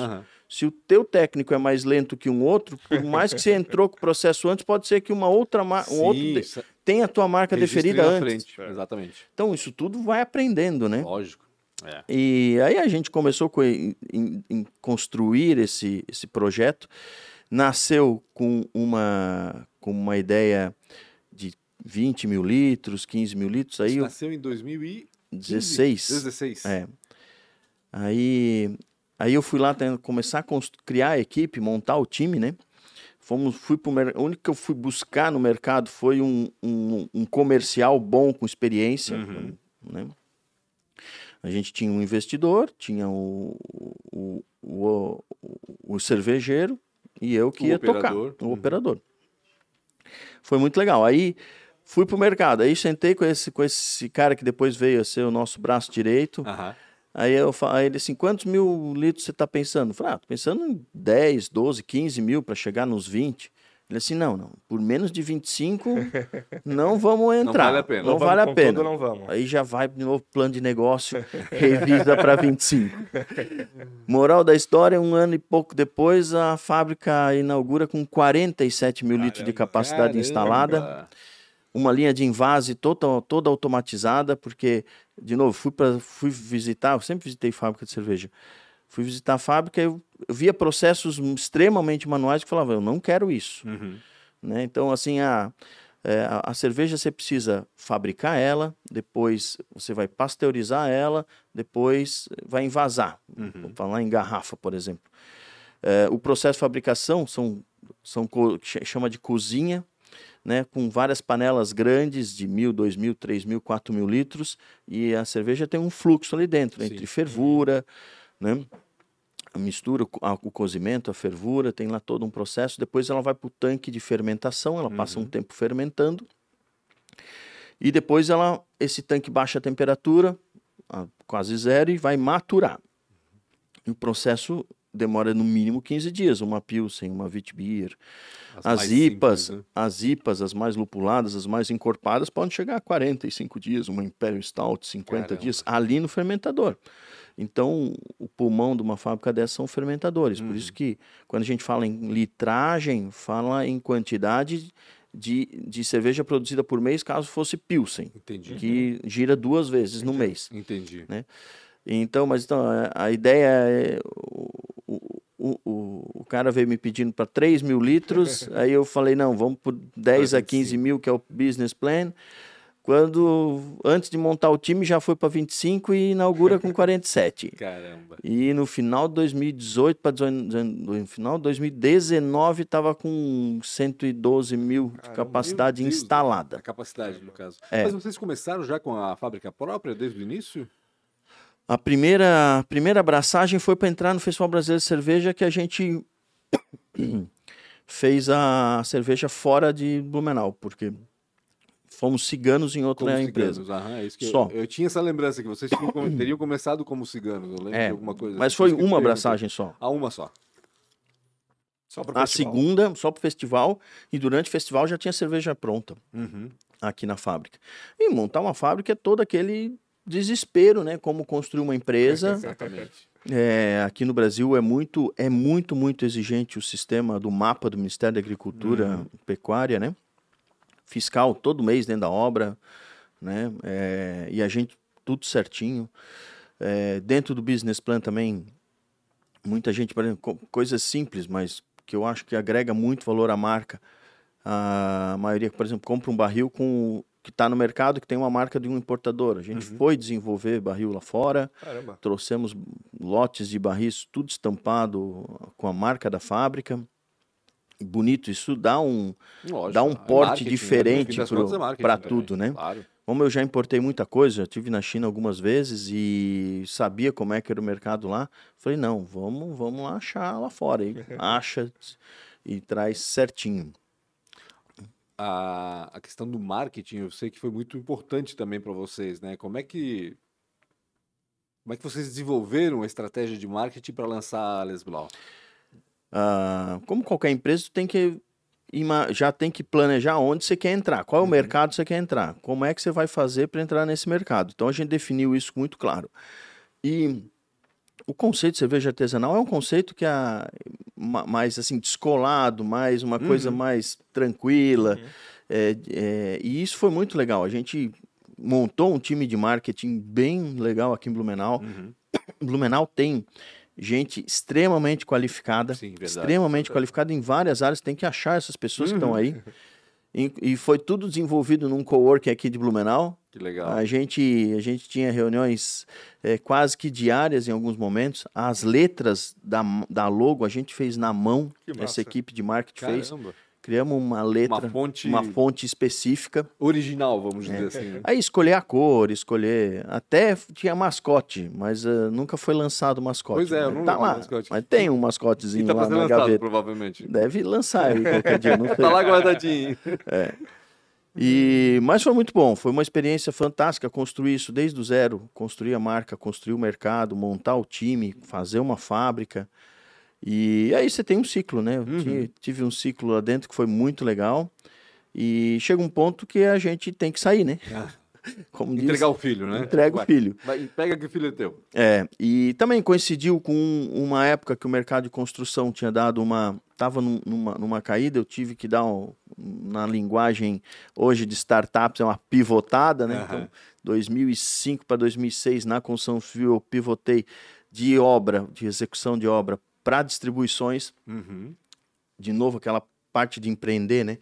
Se o teu técnico é mais lento que um outro, por mais que você entrou com o processo antes, pode ser que uma outra ma- um Sim, outro de- sa- tenha a tua marca registre deferida antes. frente, Exatamente. Então isso tudo vai aprendendo, né? Lógico. É. E aí a gente começou com- em, em- em construir esse, esse projeto. Nasceu com uma, com uma ideia de 20 mil litros, 15 mil litros. Aí nasceu em 2016. 16. 16. É. Aí, aí eu fui lá começar a criar a equipe, montar o time, né? Fomos, fui pro o único que eu fui buscar no mercado foi um, um, um comercial bom com experiência, Uhum. né? A gente tinha um investidor, tinha o, o, o, o cervejeiro e eu que O ia operador. tocar, o Uhum. operador. Foi muito legal. Aí fui pro mercado, aí sentei com esse, com esse cara que depois veio a ser o nosso braço direito. Aham. Aí eu fa- aí ele assim, quantos mil litros você está pensando? Eu falei, ah, tô pensando em 10, 12, 15 mil para chegar nos 20. Ele assim, não, não, por menos de 25 não vamos entrar. vale a pena. Não Não vale a pena. não vamos. Aí já vai de novo plano de negócio, revisa para 25. Moral da história, um ano e pouco depois, a fábrica inaugura com 47 mil litros de capacidade Caramba. instalada uma linha de invase toda, toda automatizada, porque, de novo, fui, pra, fui visitar, eu sempre visitei fábrica de cerveja. Fui visitar a fábrica eu, eu via processos extremamente manuais que falavam, eu não quero isso. Uhum. Né? Então, assim, a, é, a, a cerveja você precisa fabricar ela, depois você vai pasteurizar ela, depois vai envasar. Vou falar em garrafa, por exemplo. É, o processo de fabricação são, são chama de cozinha, né, com várias panelas grandes de mil, dois mil, três mil, quatro mil litros, e a cerveja tem um fluxo ali dentro, entre Sim. fervura, né, a mistura, o cozimento, a fervura, tem lá todo um processo. Depois ela vai para o tanque de fermentação, ela passa um tempo fermentando. E depois ela, esse tanque baixa a temperatura, a quase zero, e vai maturar. E o processo demora no mínimo 15 dias. Uma Pilsen, uma Witbier. As, mais IPAs, simples, né? as IPAs, as mais lupuladas, as mais encorpadas, podem chegar a 45 dias, uma Imperial Stout, 50 Caramba. dias, ali no fermentador. Então, o pulmão de uma fábrica dessa são fermentadores. Por Uhum. isso que, quando a gente fala em litragem, fala em quantidade de, de cerveja produzida por mês, caso fosse Pilsen, Entendi. que gira duas vezes no mês. Entendi. Então, mas então, a- a ideia é. O, o, o, o cara veio me pedindo para 3 mil litros, aí eu falei: não, vamos por 10 a 15 mil, que é o business plan. Quando, antes de montar o time, já foi para 25 e inaugura com 47. Caramba. E no final de 2018 para no final de 2019 estava com 112 mil de capacidade instalada. A capacidade, no caso. É. Mas vocês começaram já com a fábrica própria desde o início? A primeira, a primeira abraçagem foi para entrar no Festival Brasileiro de Cerveja que a gente fez a cerveja fora de Blumenau, porque fomos ciganos em outra Como empresa. ciganos. Aham, é isso que eu- Só. Eu, tinha essa lembrança que vocês tinham teriam começado como ciganos. Eu lembro É, de alguma coisa. mas assim, foi eu uma abraçagem só. Ah, uma só. Só pro A festival. segunda, só para o festival, e durante o festival já tinha cerveja pronta Uhum. aqui na fábrica. E montar uma fábrica é todo aquele desespero, né? Como construir uma empresa. Exatamente. É, aqui no Brasil é muito, é muito, muito exigente o sistema do mapa do Ministério da Agricultura e Pecuária, né? Fiscal todo mês dentro da obra, né? É, e a gente tudo certinho. É, dentro do business plan também, muita gente, por exemplo, co- coisas simples, mas que eu acho que agrega muito valor à marca. A maioria, por exemplo, compra um barril com que está no mercado que tem uma marca de um importador. A gente foi desenvolver barril lá fora, Caramba. trouxemos lotes de barris tudo estampado com a marca da fábrica. Bonito, isso dá um, Lógico, dá um é porte né? No diferente contas é também, tudo, né? Claro. Como eu já importei muita coisa, já estive na China algumas vezes e sabia como é que era o mercado lá, falei, não, vamos, vamos lá achar lá fora. E acha e traz certinho. a, a questão do marketing, eu sei que foi muito importante também para vocês, né? Como é que como é que vocês desenvolveram a estratégia de marketing para lançar a Les Blau? Ah, como qualquer empresa, tu tem que já tem que planejar onde você quer entrar, qual é o mercado que você quer entrar, como é que você vai fazer para entrar nesse mercado. Então a gente definiu isso muito claro. E o conceito de cerveja artesanal é um conceito que é ma- mais assim descolado, mais uma coisa mais tranquila. É, é, e isso foi muito legal. A gente montou um time de marketing bem legal aqui em Blumenau. Uhum. Blumenau tem gente extremamente qualificada, Sim, extremamente qualificada em várias áreas. Tem que achar essas pessoas que estão aí. E, e foi tudo desenvolvido num coworking aqui de Blumenau. Que legal. A gente, a gente tinha reuniões eh, quase que diárias em alguns momentos. As letras da, da logo a gente fez na mão. Essa equipe de marketing fez. Criamos uma letra, Uma fonte uma fonte específica. original, vamos dizer assim. né? Aí escolher a cor, escolher. Até tinha mascote, mas ah, nunca foi lançado mascote. Pois é, Mas não tá lá. mascote. Mas tem um E mascotezinho tá lá na lançado, gaveta. provavelmente. Deve lançar aí qualquer dia, não sei. Tá lá guardadinho. E, mas foi muito bom, foi uma experiência fantástica construir isso desde o zero, construir a marca, construir o mercado, montar o time, fazer uma fábrica. E aí você tem um ciclo, né? Eu Uhum. ti- tive um ciclo lá dentro que foi muito legal. E chega um ponto que a gente tem que sair, né? Como diz, Entregar o filho, né? entrega o Vai, filho. vai, pega que o filho é teu. É, e também coincidiu com uma época que o mercado de construção tinha dado uma. Estava numa, numa caída, eu tive que dar, um, na linguagem hoje de startups, é uma pivotada, né? Aham. Então, 2005 para 2006, na construção civil, eu pivotei de obra, de execução de obra, para distribuições. Uhum. De novo, aquela parte de empreender, né?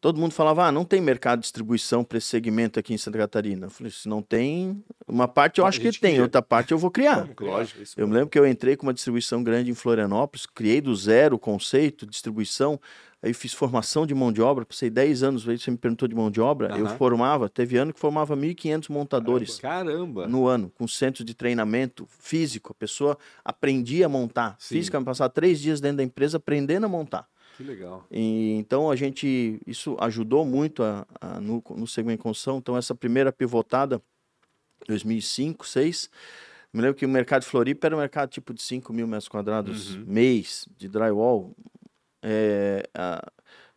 Todo mundo falava, ah, não tem mercado de distribuição para esse segmento aqui em Santa Catarina. Eu falei, se não tem, uma parte eu acho que tem, cria. outra parte eu vou criar. Lógico. Eu me lembro que eu entrei com uma distribuição grande em Florianópolis, criei do zero o conceito, distribuição, aí fiz formação de mão de obra, passei 10 anos, aí você me perguntou de mão de obra, eu formava, teve ano que formava 1.500 montadores Caramba. no ano, com centro de treinamento físico, a pessoa aprendia a montar, Sim. física, passar três dias dentro da empresa aprendendo a montar. Que legal. E, então a gente, isso ajudou muito a, a- no, no segmento construção. Então essa primeira pivotada, 2005, 2006, me lembro que o mercado de Floripa era um mercado tipo de 5 mil metros quadrados Uhum. mês de drywall. É, a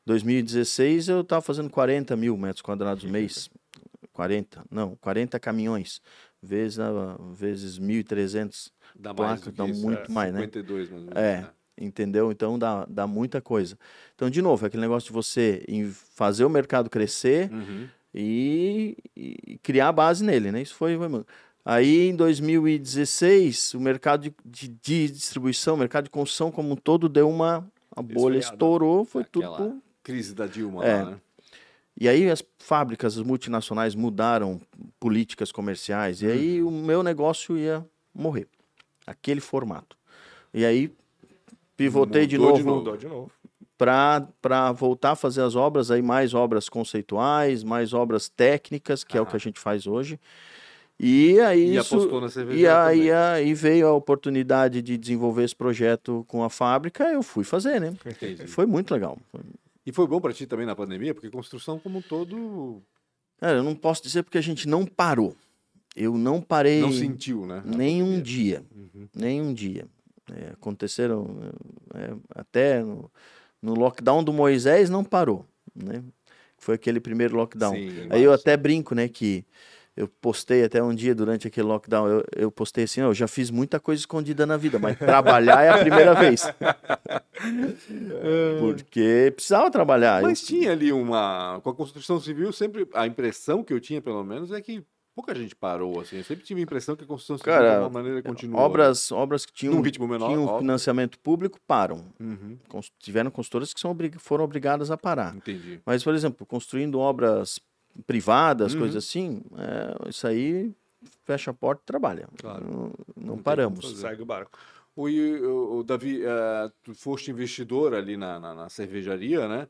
2016 eu estava fazendo 40 mil metros quadrados mês. 40, não, 40 caminhões, vezes, ah, vezes 1.300 Dá mais Placa, do que dá isso, muito é, mais, né? 52, mais ou menos. É. né? Entendeu? Então dá, dá muita coisa. Então, de novo, é aquele negócio de você fazer o mercado crescer Uhum. e, e criar a base nele, né? Isso foi. foi. Aí, em 2016, o mercado de, de- de distribuição, o mercado de construção como um todo deu uma. A bolha estourou, foi Aquela tudo. Crise da Dilma É. lá, né? E aí as fábricas, as multinacionais mudaram políticas comerciais. E aí o meu negócio ia morrer. Aquele formato. E aí pivotei de Mudou de novo novo. De novo. para voltar a fazer as obras, aí mais obras conceituais, mais obras técnicas, que é o que a gente faz hoje. E aí E isso, apostou na e aí, aí veio a oportunidade de desenvolver esse projeto com a fábrica, eu fui fazer, né? Entendi. Foi muito legal. E foi bom pra ti também na pandemia, porque construção como um todo Cara, eu não posso dizer porque a gente não parou. Eu não parei não sentiu, né? nem um dia. Uhum. Nem um dia. É, aconteceram é, até no, no lockdown do Moisés não parou, né? Foi aquele primeiro lockdown. Sim, Aí eu até brinco, né, que eu postei até um dia durante aquele lockdown, eu, eu postei assim, "Ó, eu já fiz muita coisa escondida na vida, mas trabalhar é a primeira vez. Porque precisava trabalhar. Eu- Mas tinha ali uma. Com a construção civil, sempre. A impressão que eu tinha, pelo menos, é que pouca gente parou, assim. Eu sempre tive a impressão que a construção civil, Cara, de alguma maneira, continuou. obras, obras que tinham, Num ritmo menor, tinham óbvio. financiamento público param. Uhum, Cons- Tiveram construtoras que são foram obrigadas a parar. entendi. Mas, por exemplo, construindo obras privadas, Uhum. coisas assim, é, isso aí fecha a porta e trabalha. Claro. Não, não paramos. fazer. Segue o barco. O, o, o Davi, eh, tu foste investidor ali na, na, na cervejaria, né?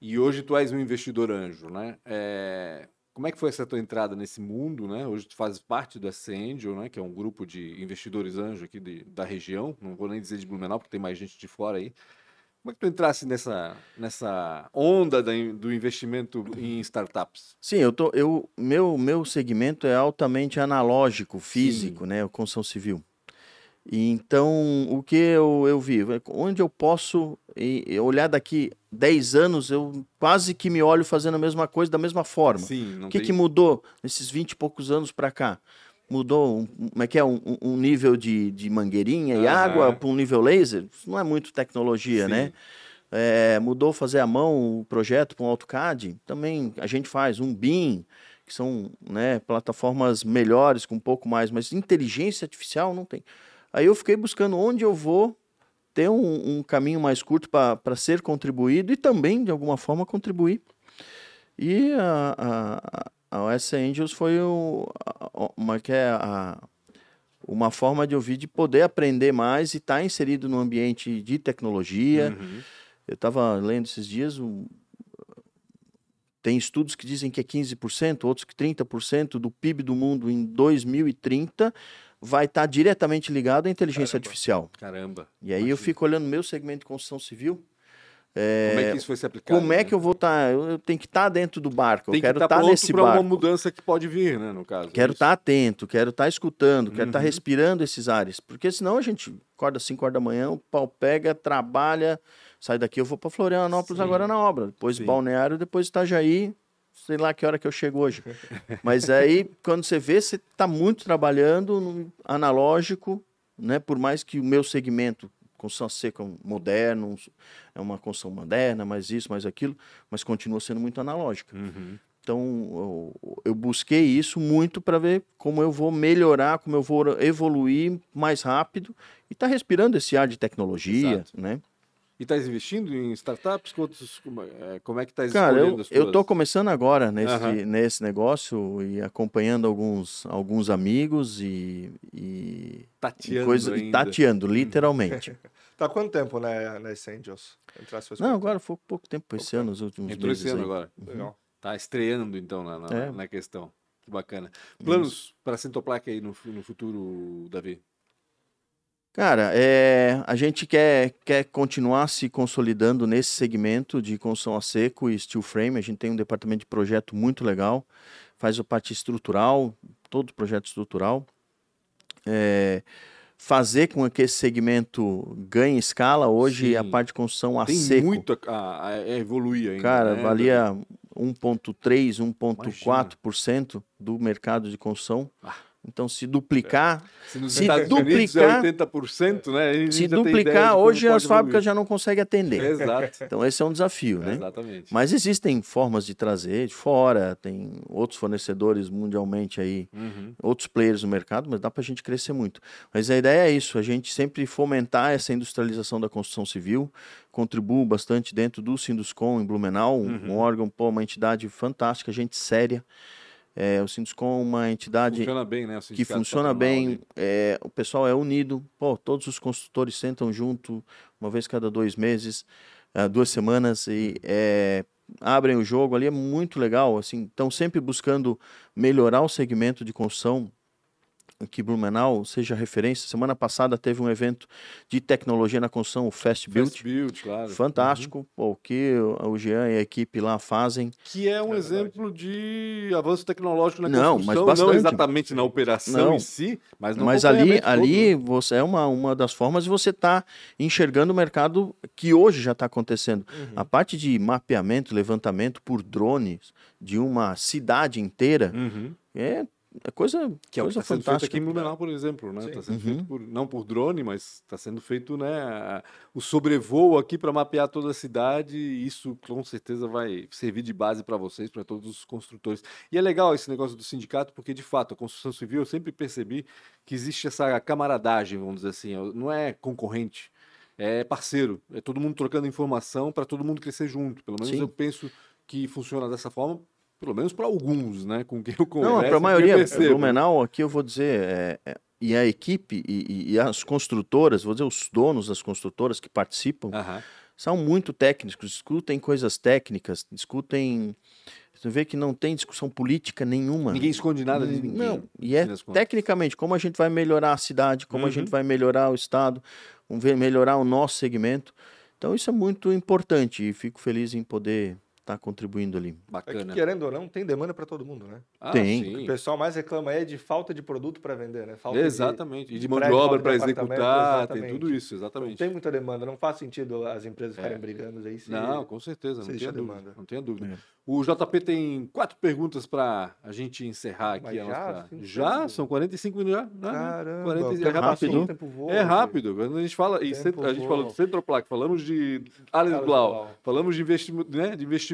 E hoje tu és um investidor anjo, né? Eh, como é que foi essa tua entrada nesse mundo, né? Hoje tu fazes parte do SC Angel, né? Que é um grupo de investidores anjo aqui de- da região. Não vou nem dizer de Blumenau, porque tem mais gente de fora aí. Como é que tu entrasse nessa, nessa onda da do investimento em startups? Sim, eu tô, eu, meu, meu segmento é altamente analógico, físico, né? Construção civil. E então, o que eu, eu vi? Onde eu posso olhar daqui 10 anos, eu quase que me olho fazendo a mesma coisa da mesma forma. Sim, O que, tem... que mudou nesses 20 e poucos anos para cá? Mudou, um, como é que é, um, um- nível de, de mangueirinha e água para um nível laser? Isso não é muito tecnologia, Sim. né? É, mudou fazer à mão o projeto para um AutoCAD? Também a gente faz um BIM, que são né, plataformas melhores, com um pouco mais, mas inteligência artificial não tem. Aí eu fiquei buscando onde eu vou ter um, um caminho mais curto para ser contribuído e também, de alguma forma, contribuir. E a, a, a OS Angels foi o, uma, que é a, uma forma de ouvir de poder aprender mais e estar inserido no ambiente de tecnologia. Uhum. Eu estava lendo esses dias, um, tem estudos que dizem que é 15%, outros que 30% do PIB do mundo em 2030 vai estar tá diretamente ligado à inteligência Caramba. artificial. Caramba. E aí Imagina. eu fico olhando meu segmento de construção civil, é, como é que isso foi se aplicado? Como é né? que eu vou estar? Tá, eu tenho que estar tá dentro do barco. Tem eu quero estar tá, tá nesse para barco. uma mudança que pode vir, né, no caso. Quero estar atento, quero estar escutando, quero estar uhum. respirando esses ares, porque senão a gente acorda às 5 horas da manhã, o pau pega, trabalha, sai daqui, eu vou para Florianópolis Sim. agora na obra, depois Sim. Balneário, depois Itajaí, sei lá que hora que eu chego hoje. Mas aí, quando você vê, você está muito trabalhando no analógico, né? Por mais que o meu segmento construção seca moderno, é uma construção moderna, mais isso, mais aquilo, mas continua sendo muito analógica. Uhum. Então, eu, eu, busquei isso muito para ver como eu vou melhorar, como eu vou evoluir mais rápido e estar tá respirando esse ar de tecnologia, Exato. né? E está investindo em startups? Outros, como é que está Cara, eu, eu estou começando agora nesse, uhum. nesse negócio e acompanhando alguns, alguns amigos e, e tateando, coisa, e tateando literalmente. Tá quanto tempo né, na Angels? Não, agora foi pouco tempo esse ano, os últimos Entrou meses. esse ano aí. agora. Legal. Tá estreando então na, na, é. na questão. Que bacana. Planos para a Centoplaque aí no, no futuro, Davi? Cara, é, a gente quer, quer continuar se consolidando nesse segmento de construção a seco e steel frame. A gente tem um departamento de projeto muito legal, faz a parte estrutural, todo o projeto estrutural. É, fazer com que esse segmento ganhe escala. Hoje Sim. a parte de construção a Tem seco. muito a, a evoluir ainda. Cara, né? valia 1,3%, 1,4% do mercado de construção. Ah. Então, se duplicar. Se, nos se Estados duplicar. É 80%, né? Se duplicar, hoje as fábricas já não conseguem atender. Exato. Então, esse é um desafio, né? Exatamente. Mas existem formas de trazer de fora, tem outros fornecedores mundialmente aí, uhum. outros players no mercado, mas dá para a gente crescer muito. Mas a ideia é isso: a gente sempre fomentar essa industrialização da construção civil, contribuo bastante dentro do Sinduscom em Blumenau, uhum. um órgão, pô, uma entidade fantástica, gente séria. É, o Sinduscom é uma entidade funciona bem, né? que funciona bem, é, o pessoal é unido, pô, todos os construtores sentam junto uma vez cada dois meses, é, duas semanas e é, abrem o jogo. Ali, é muito legal, assim, estão sempre buscando melhorar o segmento de construção que Blumenau seja referência. Semana passada teve um evento de tecnologia na construção, o Fast Build. Fast Build, claro. Fantástico. Uhum. Pô, o que o Jean e a equipe lá fazem. Que é um é exemplo de avanço tecnológico na não, construção. Mas não exatamente na operação não. em si, mas no Mas ali, ali você é uma, uma das formas de você estar tá enxergando o mercado que hoje já está acontecendo. Uhum. A parte de mapeamento, levantamento por drones de uma cidade inteira uhum. é é coisa, que é coisa tá sendo feito aqui em Blumenau, por exemplo, né? Está sendo uhum. feito por, não por drone, mas está sendo feito, né, o sobrevoo aqui para mapear toda a cidade. E isso com certeza vai servir de base para vocês, para todos os construtores. E é legal esse negócio do sindicato, porque de fato a construção civil eu sempre percebi que existe essa camaradagem, vamos dizer assim, não é concorrente é parceiro, é todo mundo trocando informação para todo mundo crescer junto. Pelo menos Sim. eu penso que funciona dessa forma pelo menos para alguns, né? Com quem eu converso. Não, para a maioria, Blumenau, aqui eu vou dizer, é, é, e a equipe e, e, as construtoras, vou dizer, os donos das construtoras que participam, são muito técnicos, discutem coisas técnicas, discutem. Você vê que não tem discussão política nenhuma. Ninguém esconde nada de ninguém. Não, e é tecnicamente como a gente vai melhorar a cidade, como uhum. a gente vai melhorar o Estado, melhorar o nosso segmento. Então isso é muito importante e fico feliz em poder está contribuindo ali. Bacana. É que, querendo ou não, tem demanda para todo mundo, né? Ah, tem. O pessoal mais reclama é de falta de produto para vender, né? Falta exatamente. De, e de mão de obra para executar, tem tudo isso, exatamente. Não tem muita demanda, não faz sentido as empresas ficarem é. brigando aí. Se, não, com certeza, não tem dúvida. Não tenha dúvida. É. O JP tem quatro perguntas para a gente encerrar aqui. a já? Nossa... Já? São 45 minutos já? Né? Caramba, 40... é rápido. Voa, é rápido. Quando a gente fala, e centro, a gente falou de Centroplac, falamos de Alice Blau, falamos de, investi... né, de investimento.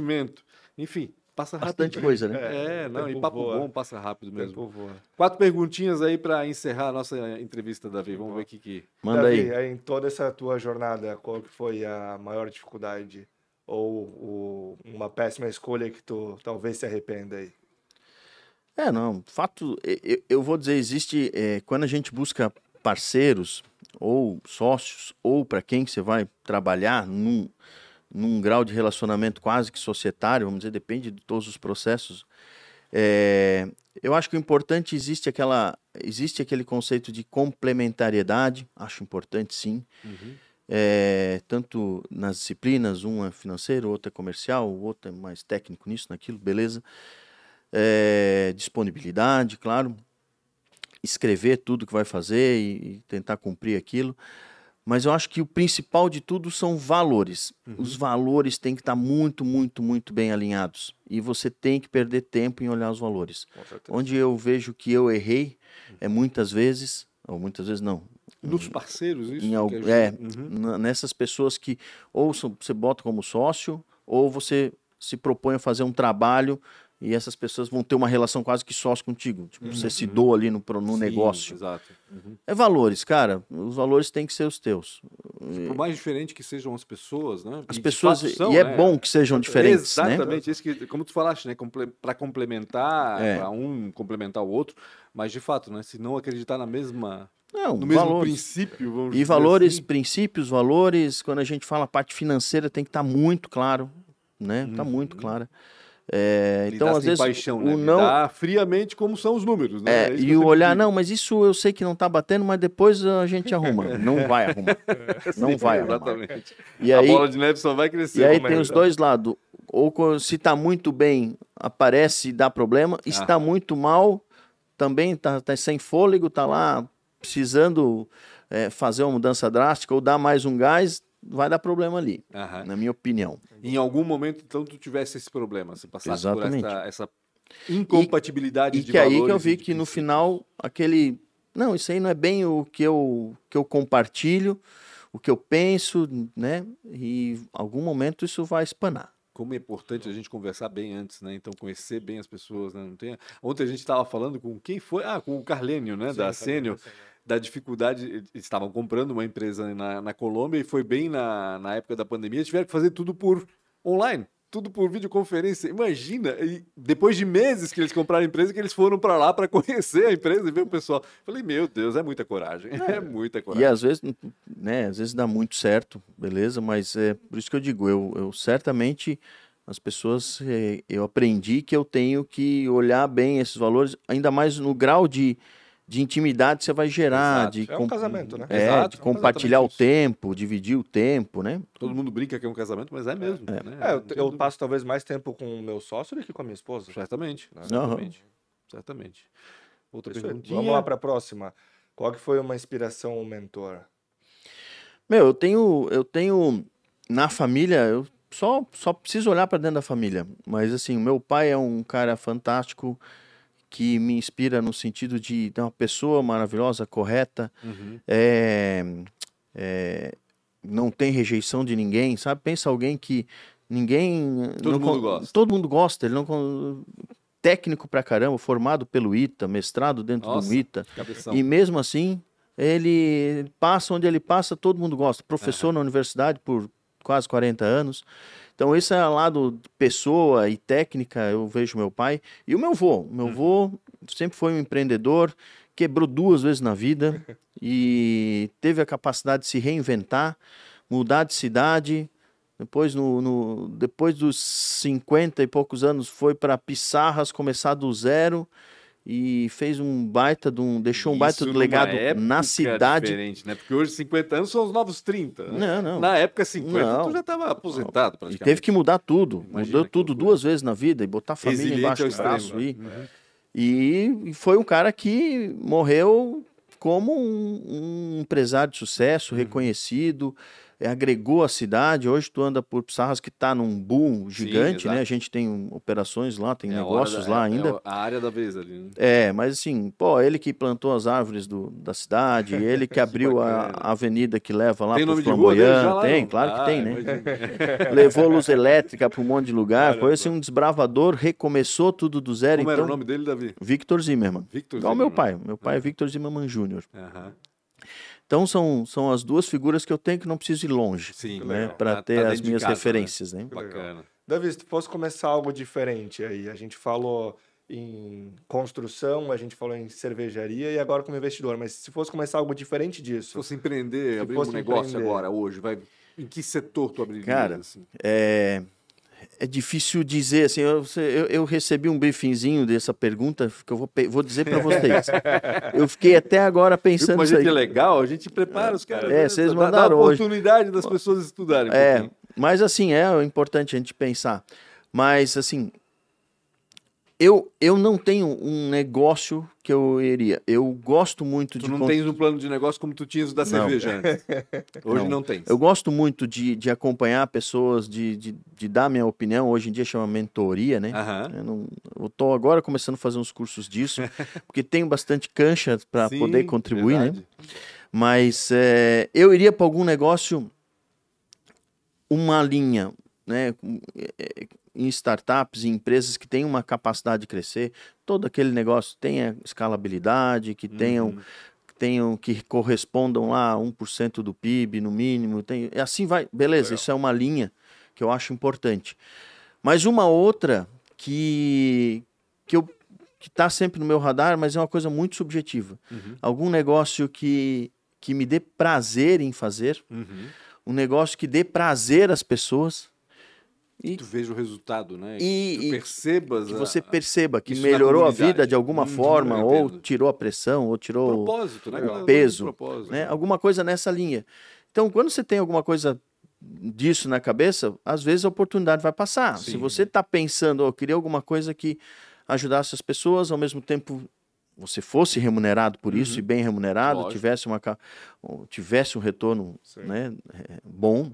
Enfim, passa rápido. Bastante coisa, né? É, é não, e papo voa. bom, passa rápido mesmo. Quatro perguntinhas aí para encerrar a nossa entrevista, Davi. Vamos ver o que que... Manda Davi, aí. Em toda essa tua jornada, qual que foi a maior dificuldade ou, ou uma péssima escolha que tu talvez se arrependa aí? É, não, fato, eu, eu vou dizer, existe, é, quando a gente busca parceiros ou sócios, ou para quem você vai trabalhar num, num grau de relacionamento quase que societário, vamos dizer, depende de todos os processos. É, eu acho que o importante existe aquela existe aquele conceito de complementariedade, acho importante sim. Uhum. É, tanto nas disciplinas, um é financeiro, outro é comercial, o outro é mais técnico nisso, naquilo, beleza. É, disponibilidade, claro. Escrever tudo que vai fazer e, e tentar cumprir aquilo. Mas eu acho que o principal de tudo são valores. Uhum. Os valores têm que estar muito, muito, muito bem alinhados. E você tem que perder tempo em olhar os valores. Onde eu vejo que eu errei é muitas vezes, ou muitas vezes não. Nos parceiros, isso? Em, é, uhum. nessas pessoas que ou você bota como sócio, ou você se propõe a fazer um trabalho e essas pessoas vão ter uma relação quase que sócio contigo. Tipo, uhum. você se doa ali no, no Sim, negócio. Exato. Uhum. É valores, cara. Os valores têm que ser os teus. Por mais diferente que sejam as pessoas, né? As e pessoas. São, e é né? bom que sejam diferentes. Né? Exatamente. Né? Isso que, como tu falaste, né? Para complementar, é. para um complementar o outro. Mas, de fato, né? se não acreditar na mesma. Não, no mesmo valores. princípio, vamos E valores, assim. princípios, valores, quando a gente fala a parte financeira, tem que estar tá muito claro, né? Está muito uhum. clara. É, então, às vezes, paixão, né? o não friamente como são os números, né? É, é e o olhar, não, mas isso eu sei que não está batendo, mas depois a gente arruma. Não vai arrumar. não Sim, vai arrumar. Exatamente. E a aí, bola de neve só vai crescer. E aí tem os dois lados. Ou se está muito bem, aparece e dá problema. Ah. Está muito mal, também está tá sem fôlego, está lá precisando é, fazer uma mudança drástica ou dar mais um gás, vai dar problema ali, uhum. na minha opinião. Em algum momento, então, tu tivesse esse problema, se passasse Exatamente. por essa, essa incompatibilidade e, de e que aí que eu vi que no final, aquele... Não, isso aí não é bem o que eu, que eu compartilho, o que eu penso, né? E em algum momento isso vai espanar como é importante a gente conversar bem antes, né? Então conhecer bem as pessoas, né? Não tem... Ontem a gente estava falando com quem foi? Ah, com o Carlênio, né? Sim, da Sênio da dificuldade. Estavam comprando uma empresa na, na Colômbia e foi bem na, na época da pandemia. Tiveram que fazer tudo por online, tudo por videoconferência. Imagina, e depois de meses que eles compraram a empresa, que eles foram para lá para conhecer a empresa e ver o pessoal. Falei, meu Deus, é muita coragem. É, é muita coragem. E às vezes, né, às vezes dá muito certo, beleza, mas é por isso que eu digo, eu, eu certamente as pessoas, é, eu aprendi que eu tenho que olhar bem esses valores, ainda mais no grau de de intimidade você vai gerar. Exato. De é um casamento, né? É, Exato, de é compartilhar o tempo, dividir o tempo, né? Todo mundo brinca que é um casamento, mas é mesmo. É, né? é eu, eu passo talvez mais tempo com o meu sócio do que com a minha esposa. Certamente. Né? Certamente. Uhum. Certamente. Outra pergunta. Vamos lá para a próxima. Qual que foi uma inspiração, um mentor? Meu, eu tenho, eu tenho na família, eu só, só preciso olhar para dentro da família. Mas assim, meu pai é um cara fantástico que me inspira no sentido de, uma pessoa maravilhosa, correta, uhum. é, é, não tem rejeição de ninguém, sabe? Pensa alguém que ninguém... Todo mundo gosta. Todo mundo gosta, ele não... Técnico pra caramba, formado pelo ITA, mestrado dentro Nossa, do ITA. Cabeção. E mesmo assim, ele passa onde ele passa, todo mundo gosta. Professor uhum. na universidade por quase 40 anos. Então, esse é lado pessoa e técnica, eu vejo meu pai. E o meu avô. Meu uhum. avô sempre foi um empreendedor, quebrou duas vezes na vida e teve a capacidade de se reinventar, mudar de cidade. Depois, no, no depois dos 50 e poucos anos, foi para Pissarras começar do zero e fez um baita de um, deixou um baita de legado na cidade. diferente, né? Porque hoje 50 anos são os novos 30. Né? Não, não. Na época 50 não. tu já estava aposentado praticamente. E teve que mudar tudo. Imagina Mudou tudo duas vezes na vida e botar a família Resiliente embaixo do braço. E, uhum. e foi um cara que morreu como um, um empresário de sucesso, uhum. Reconhecido agregou a cidade. Hoje tu anda por Pissarras que está num boom gigante, Sim, né? A gente tem operações lá, tem é negócios da, lá é, ainda. É a área da vez ali. Né? É, mas assim, pô, ele que plantou as árvores do, da cidade, ele que abriu a, a, avenida que leva lá para o Flamboyant. Tem, claro ah, que tem, né? Levou luz elétrica para um monte de lugar. Foi assim um desbravador, recomeçou tudo do zero. Como então, era o nome dele, Davi? Victor Zimmermann. Victor Igual Zimmermann. meu pai. Meu pai é Victor Zimmermann Jr. Uhum. Então são, são as duas figuras que eu tenho que não preciso ir longe, Sim, né, para tá, ter tá as minhas casa, né? referências, né? né? Bacana. Davi, se tu fosse começar algo diferente aí, a gente falou em construção, a gente falou em cervejaria e agora como investidor, mas se fosse começar algo diferente disso, se fosse empreender, se abrir fosse um negócio empreender. agora, hoje, vai Em que setor tu abriria? Cara, assim? é, é difícil dizer, assim, eu, eu, eu recebi um briefingzinho dessa pergunta que eu vou, vou dizer para vocês. eu fiquei até agora pensando nisso gente aí. é legal? A gente prepara os caras. É, né? vocês Dá- dá mandaram a hoje. oportunidade das pessoas estudarem. um É, pouquinho. mas assim, é importante a gente pensar. Mas assim, eu, eu não tenho um negócio que eu iria. Eu gosto muito Tu de não con- tens um plano de negócio como tu tinhas o da Não. cerveja antes. Hoje não, Não. tens. Eu gosto muito de, de acompanhar pessoas, de, de, de dar minha opinião. Hoje em dia chama mentoria, né? Aham. Eu, não, eu tô agora começando a fazer uns cursos disso, porque tenho bastante cancha para poder contribuir, né? verdade. Mas é, eu iria para algum negócio, uma linha, né? Em startups, em empresas que têm uma capacidade de crescer, todo aquele negócio tenha escalabilidade, que tenham, Uhum. que tenham que correspondam lá a 1% do PIB no mínimo. Tem, e assim vai, beleza, isso é uma linha que eu acho importante. Mas uma outra que, que eu que está sempre no meu radar, mas é uma coisa muito subjetiva. Uhum. Algum negócio que, que me dê prazer em fazer, Uhum. um negócio que dê prazer às pessoas e Tu veja o resultado, né? E- e percebas que a- você perceba que melhorou a vida de alguma Uhum, forma, ou tirou a pressão, ou tirou propósito, né? o peso, né? alguma coisa nessa linha. Então, quando você tem alguma coisa disso na cabeça, às vezes a oportunidade vai passar. Se Sim. você está pensando, oh, eu queria alguma coisa que ajudasse as pessoas, ao mesmo tempo você fosse remunerado por isso Uhum. e bem remunerado, Lógico. tivesse, uma, tivesse um retorno Sim. né, é, bom,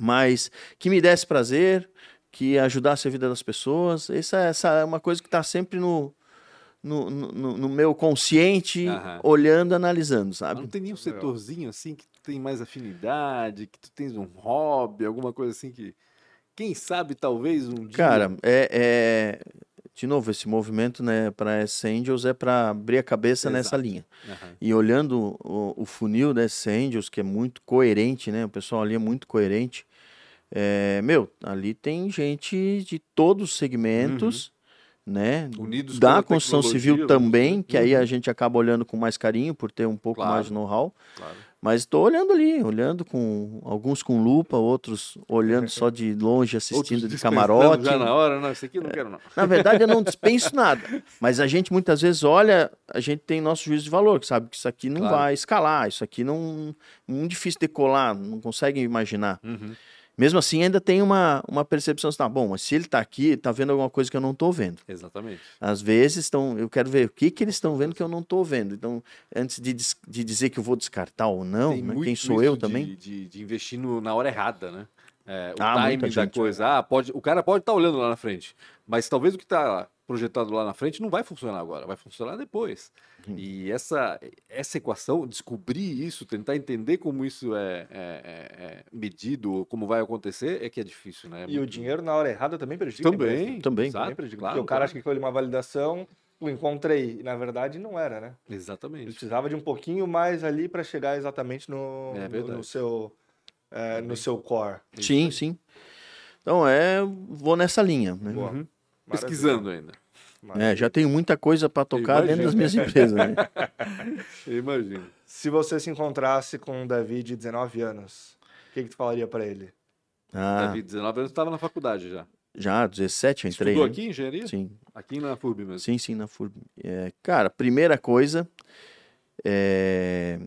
mas que me desse prazer, que ajudasse a vida das pessoas. Essa, essa é uma coisa que está sempre no, no, no, no meu consciente, Aham. olhando, analisando, Mas sabe? não tem nenhum setorzinho assim que tu tem mais afinidade, que tu tens um hobby, alguma coisa assim que. Quem sabe, talvez um dia. Cara, é, é- de novo, esse movimento né, para S Angels é para abrir a cabeça nessa Exato. linha. Aham. E olhando o, o funil da S Angels, que é muito coerente, né? O pessoal ali é muito coerente. É, meu, ali tem gente de todos os segmentos, né? Unidos da construção civil também, dizer. que aí a Uhum. gente acaba olhando com mais carinho por ter um pouco Claro. mais de know-how. Claro. Mas estou olhando ali, olhando com alguns com lupa, outros olhando só de longe, assistindo de camarote. Já na hora, não, isso aqui eu não quero, não. Na verdade, eu não dispenso nada. Mas a gente muitas vezes olha, a gente tem nosso juízo de valor, que sabe que isso aqui não Claro. vai escalar, isso aqui não muito difícil decolar, não consegue imaginar. Uhum. Mesmo assim, ainda tem uma, uma percepção, assim, tá bom, mas se ele está aqui, está vendo alguma coisa que eu não estou vendo. Exatamente. Às vezes estão, eu quero ver o que, que eles estão vendo que eu não estou vendo. Então, antes de, de dizer que eu vou descartar ou não, né, quem sou eu de- também. De, de investir no- na hora errada, né? É, o Ah, timing da gente. coisa. Ah, pode, o cara pode estar olhando lá na frente, mas talvez o que está projetado lá na frente não vai funcionar agora, vai funcionar depois. Hum. E essa, essa equação, descobrir isso, tentar entender como isso é, é- é- é medido, como vai acontecer, é que é difícil, né? É E o muito- dinheiro na hora errada também prejudica. Também. Também. exato, Também prejudica. claro, porque o cara claro. acha que foi ali uma validação, o encontrei. E na verdade não era, né? Ele Exatamente. precisava de um pouquinho mais ali para chegar exatamente no, É no- seu, é, no seu core. Sim, sim. Então, é, vou nessa linha. né? Boa. Uhum. Maravilha. Pesquisando ainda. É, já tenho muita coisa para tocar dentro das minhas empresas. Né? Eu imagino. Se você se encontrasse com o Davi de 19 anos, o que, que tu falaria para ele? Ah, Davi, 19 anos, estava na faculdade já. já, 17 eu entrei. Estudou né? aqui em engenharia? Sim, Aqui na FURB mesmo. sim, sim, na FURB. É, cara, primeira coisa é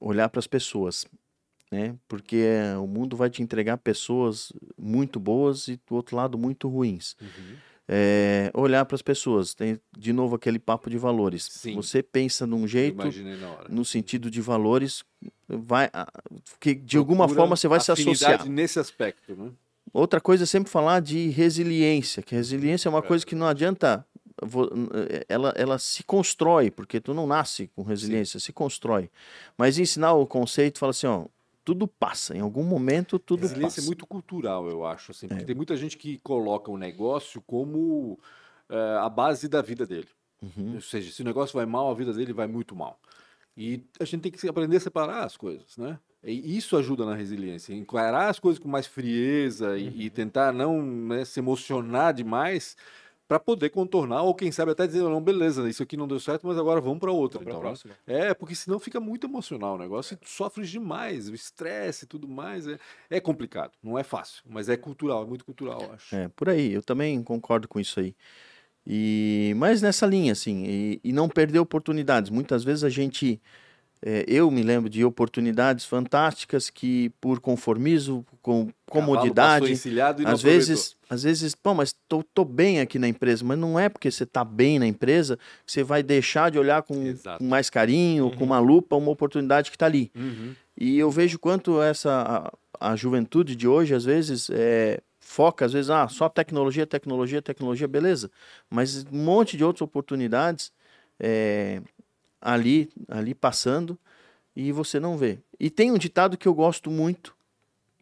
olhar para as pessoas, né? Porque é, o mundo vai te entregar pessoas muito boas e do outro lado muito ruins. Uhum. É, olhar para as pessoas, tem de novo aquele papo de valores. Sim. Você pensa num jeito, no sentido de valores, vai ah, que de alguma Procura forma você vai se associar. nesse aspecto, né? Outra coisa é sempre falar de resiliência, que resiliência é uma coisa que não adianta ela, ela se constrói, porque tu não nasce com resiliência, se constrói. Mas ensinar o conceito, fala assim, ó, tudo passa, em algum momento tudo Resiliência passa. é muito cultural, eu acho, assim, É. porque tem muita gente que coloca o negócio como eh, a base da vida dele. Uhum. Ou seja, se o negócio vai mal, a vida dele vai muito mal. E a gente tem que aprender a separar as coisas, né? E isso ajuda na resiliência, encarar as coisas com mais frieza e, Uhum. e tentar não né, se emocionar demais para poder contornar, ou quem sabe até dizer, não, beleza, isso aqui não deu certo, mas agora vamos para outra. Vamos pra Então, né? É, porque senão fica muito emocional o negócio e tu sofres demais, o estresse e tudo mais. É, é complicado, não é fácil, mas é cultural, é muito cultural, eu acho. É, por aí, eu também concordo com isso aí. E, mas nessa linha, assim, e, e não perder oportunidades. Muitas vezes a gente, é, eu me lembro de oportunidades fantásticas que por conformismo, com comodidade, e às vezes, às vezes, pô, mas tô, tô bem aqui na empresa, mas não é porque você tá bem na empresa que você vai deixar de olhar com, com mais carinho, com uma lupa, uma oportunidade que está ali. Uhum. E eu vejo quanto essa a, a juventude de hoje, às vezes, é, foca, às vezes, ah, só tecnologia, tecnologia, tecnologia, beleza. Mas um monte de outras oportunidades é, ali, ali passando e você não vê. E tem um ditado que eu gosto muito,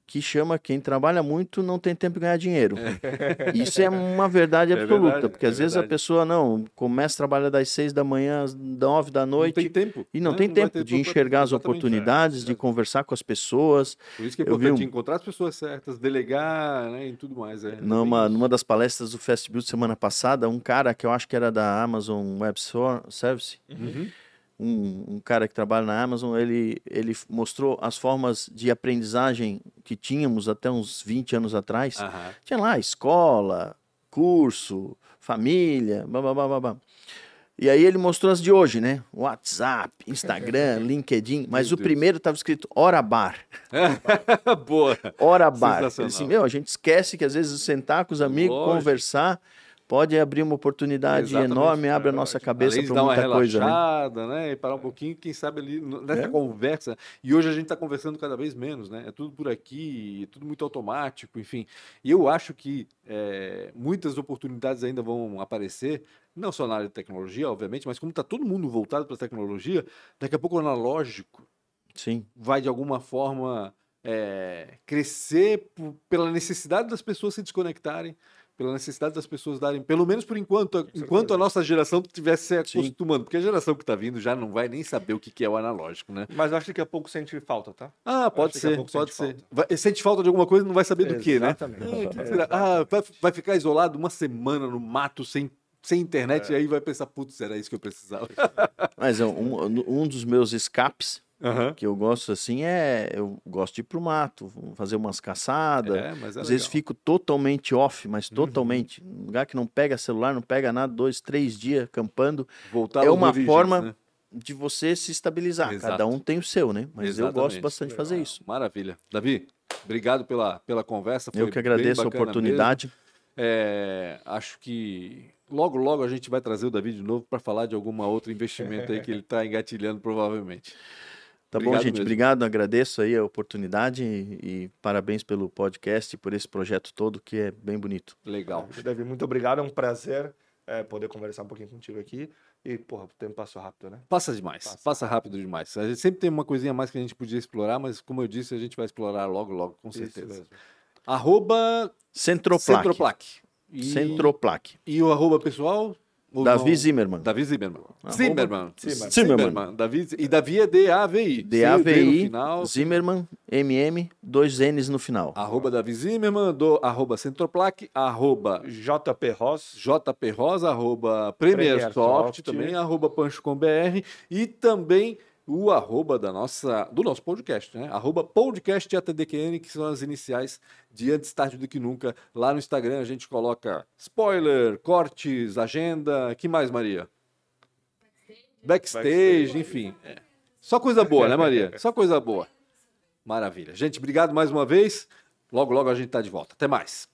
que chama quem trabalha muito não tem tempo de ganhar dinheiro. Isso é uma verdade É absoluta, verdade, porque é às vezes a verdade. pessoa não começa a trabalhar das seis da manhã às nove da Não noite tem tempo. e não né? tem vai tempo de enxergar as exatamente, oportunidades, é. de conversar com as pessoas. Por isso que é Eu importante um- encontrar as pessoas certas, delegar, né, e tudo mais. É, Numa, é numa das palestras do Fast Build semana passada, um cara que eu acho que era da Amazon Web Service. Uhum. Um, um cara que trabalha na Amazon, ele, ele mostrou as formas de aprendizagem que tínhamos até uns 20 anos atrás. Aham. Tinha lá escola, curso, família, blá, blá, blá. E aí ele mostrou as de hoje, né? WhatsApp, Instagram, LinkedIn, mas Meu o Deus. primeiro estava escrito Hora Bar. Boa. Hora bar. Ele. Assim, meu, a gente esquece que às vezes sentar com os amigos, Lógico. conversar, pode abrir uma oportunidade Exatamente, enorme, é abre a nossa cabeça para dar uma muita coisa, né? né? E parar um pouquinho, quem sabe ali nessa É. conversa. E hoje a gente está conversando cada vez menos, né? É tudo por aqui, é tudo muito automático, enfim. E eu acho que é, muitas oportunidades ainda vão aparecer, não só na área de tecnologia, obviamente, mas como está todo mundo voltado para a tecnologia, daqui a pouco o analógico Sim, vai de alguma forma é, crescer pela necessidade das pessoas se desconectarem, pela necessidade das pessoas darem, pelo menos por enquanto, enquanto a nossa geração estivesse se Sim. acostumando, porque a geração que está vindo já não vai nem saber o que que é o analógico, né? Mas eu acho que daqui a pouco sente falta, tá? Ah, pode ser, pode ser. Vai, sente falta de alguma coisa, não vai saber do que, né? Exatamente. Ah, que que será? Ah, vai, vai ficar isolado uma semana no mato sem, sem internet e aí vai pensar, putz, era isso que eu precisava. mas é um, um dos meus escapes Aham. que eu gosto assim é eu gosto de ir pro mato, fazer umas caçadas. É, é Às vezes legal. fico totalmente off, mas totalmente. Um lugar que não pega celular, não pega nada, dois, três dias acampando. Voltar é uma forma né? de você se estabilizar. Exato. Cada um tem o seu, né? Mas eu gosto Exatamente. bastante de fazer isso. Maravilha. Davi, obrigado pela, pela conversa. Eu foi que agradeço a oportunidade. É, acho que logo, logo a gente vai trazer o Davi de novo para falar de alguma outro investimento aí que ele está engatilhando provavelmente. Tá bom, Obrigado gente? mesmo. Obrigado, agradeço aí a oportunidade e, e parabéns pelo podcast e por esse projeto todo que é bem bonito. Legal. Davi, muito obrigado. É um prazer é, poder conversar um pouquinho contigo aqui. E, porra, o tempo passou rápido, né? Passa demais, passa. Passa. rápido demais. A gente sempre tem uma coisinha a mais que a gente podia explorar, mas como eu disse, a gente vai explorar logo, logo, com Isso certeza. mesmo. Arroba Centroplaque. Centroplaque. E, Centroplaque. e o arroba pessoal? Ou Davi não? Zimmermann. Davi Zimmermann. Arroba Zimmermann. Zimmermann. Zimmermann. Davi, e Davi é D-A-V-I. D-A-V-I, final. Zimmermann, MM, dois N's no final. Arroba Davi Zimmermann, do, arroba Centroplaque, arroba JP Ross. JP Rosa, arroba Premier, Premier Soft, Soft. também arroba Pancho com BR e também o arroba da nossa, do nosso podcast, né? Arroba podcast ATDQN, que são as iniciais de Antes Tarde do Que Nunca. Lá no Instagram a gente coloca spoiler, cortes, agenda, que mais, Maria? Backstage, Backstage. enfim. é. Só coisa boa, né, Maria? Só coisa boa. Maravilha. Gente, obrigado mais uma vez. Logo, logo a gente tá de volta. Até mais.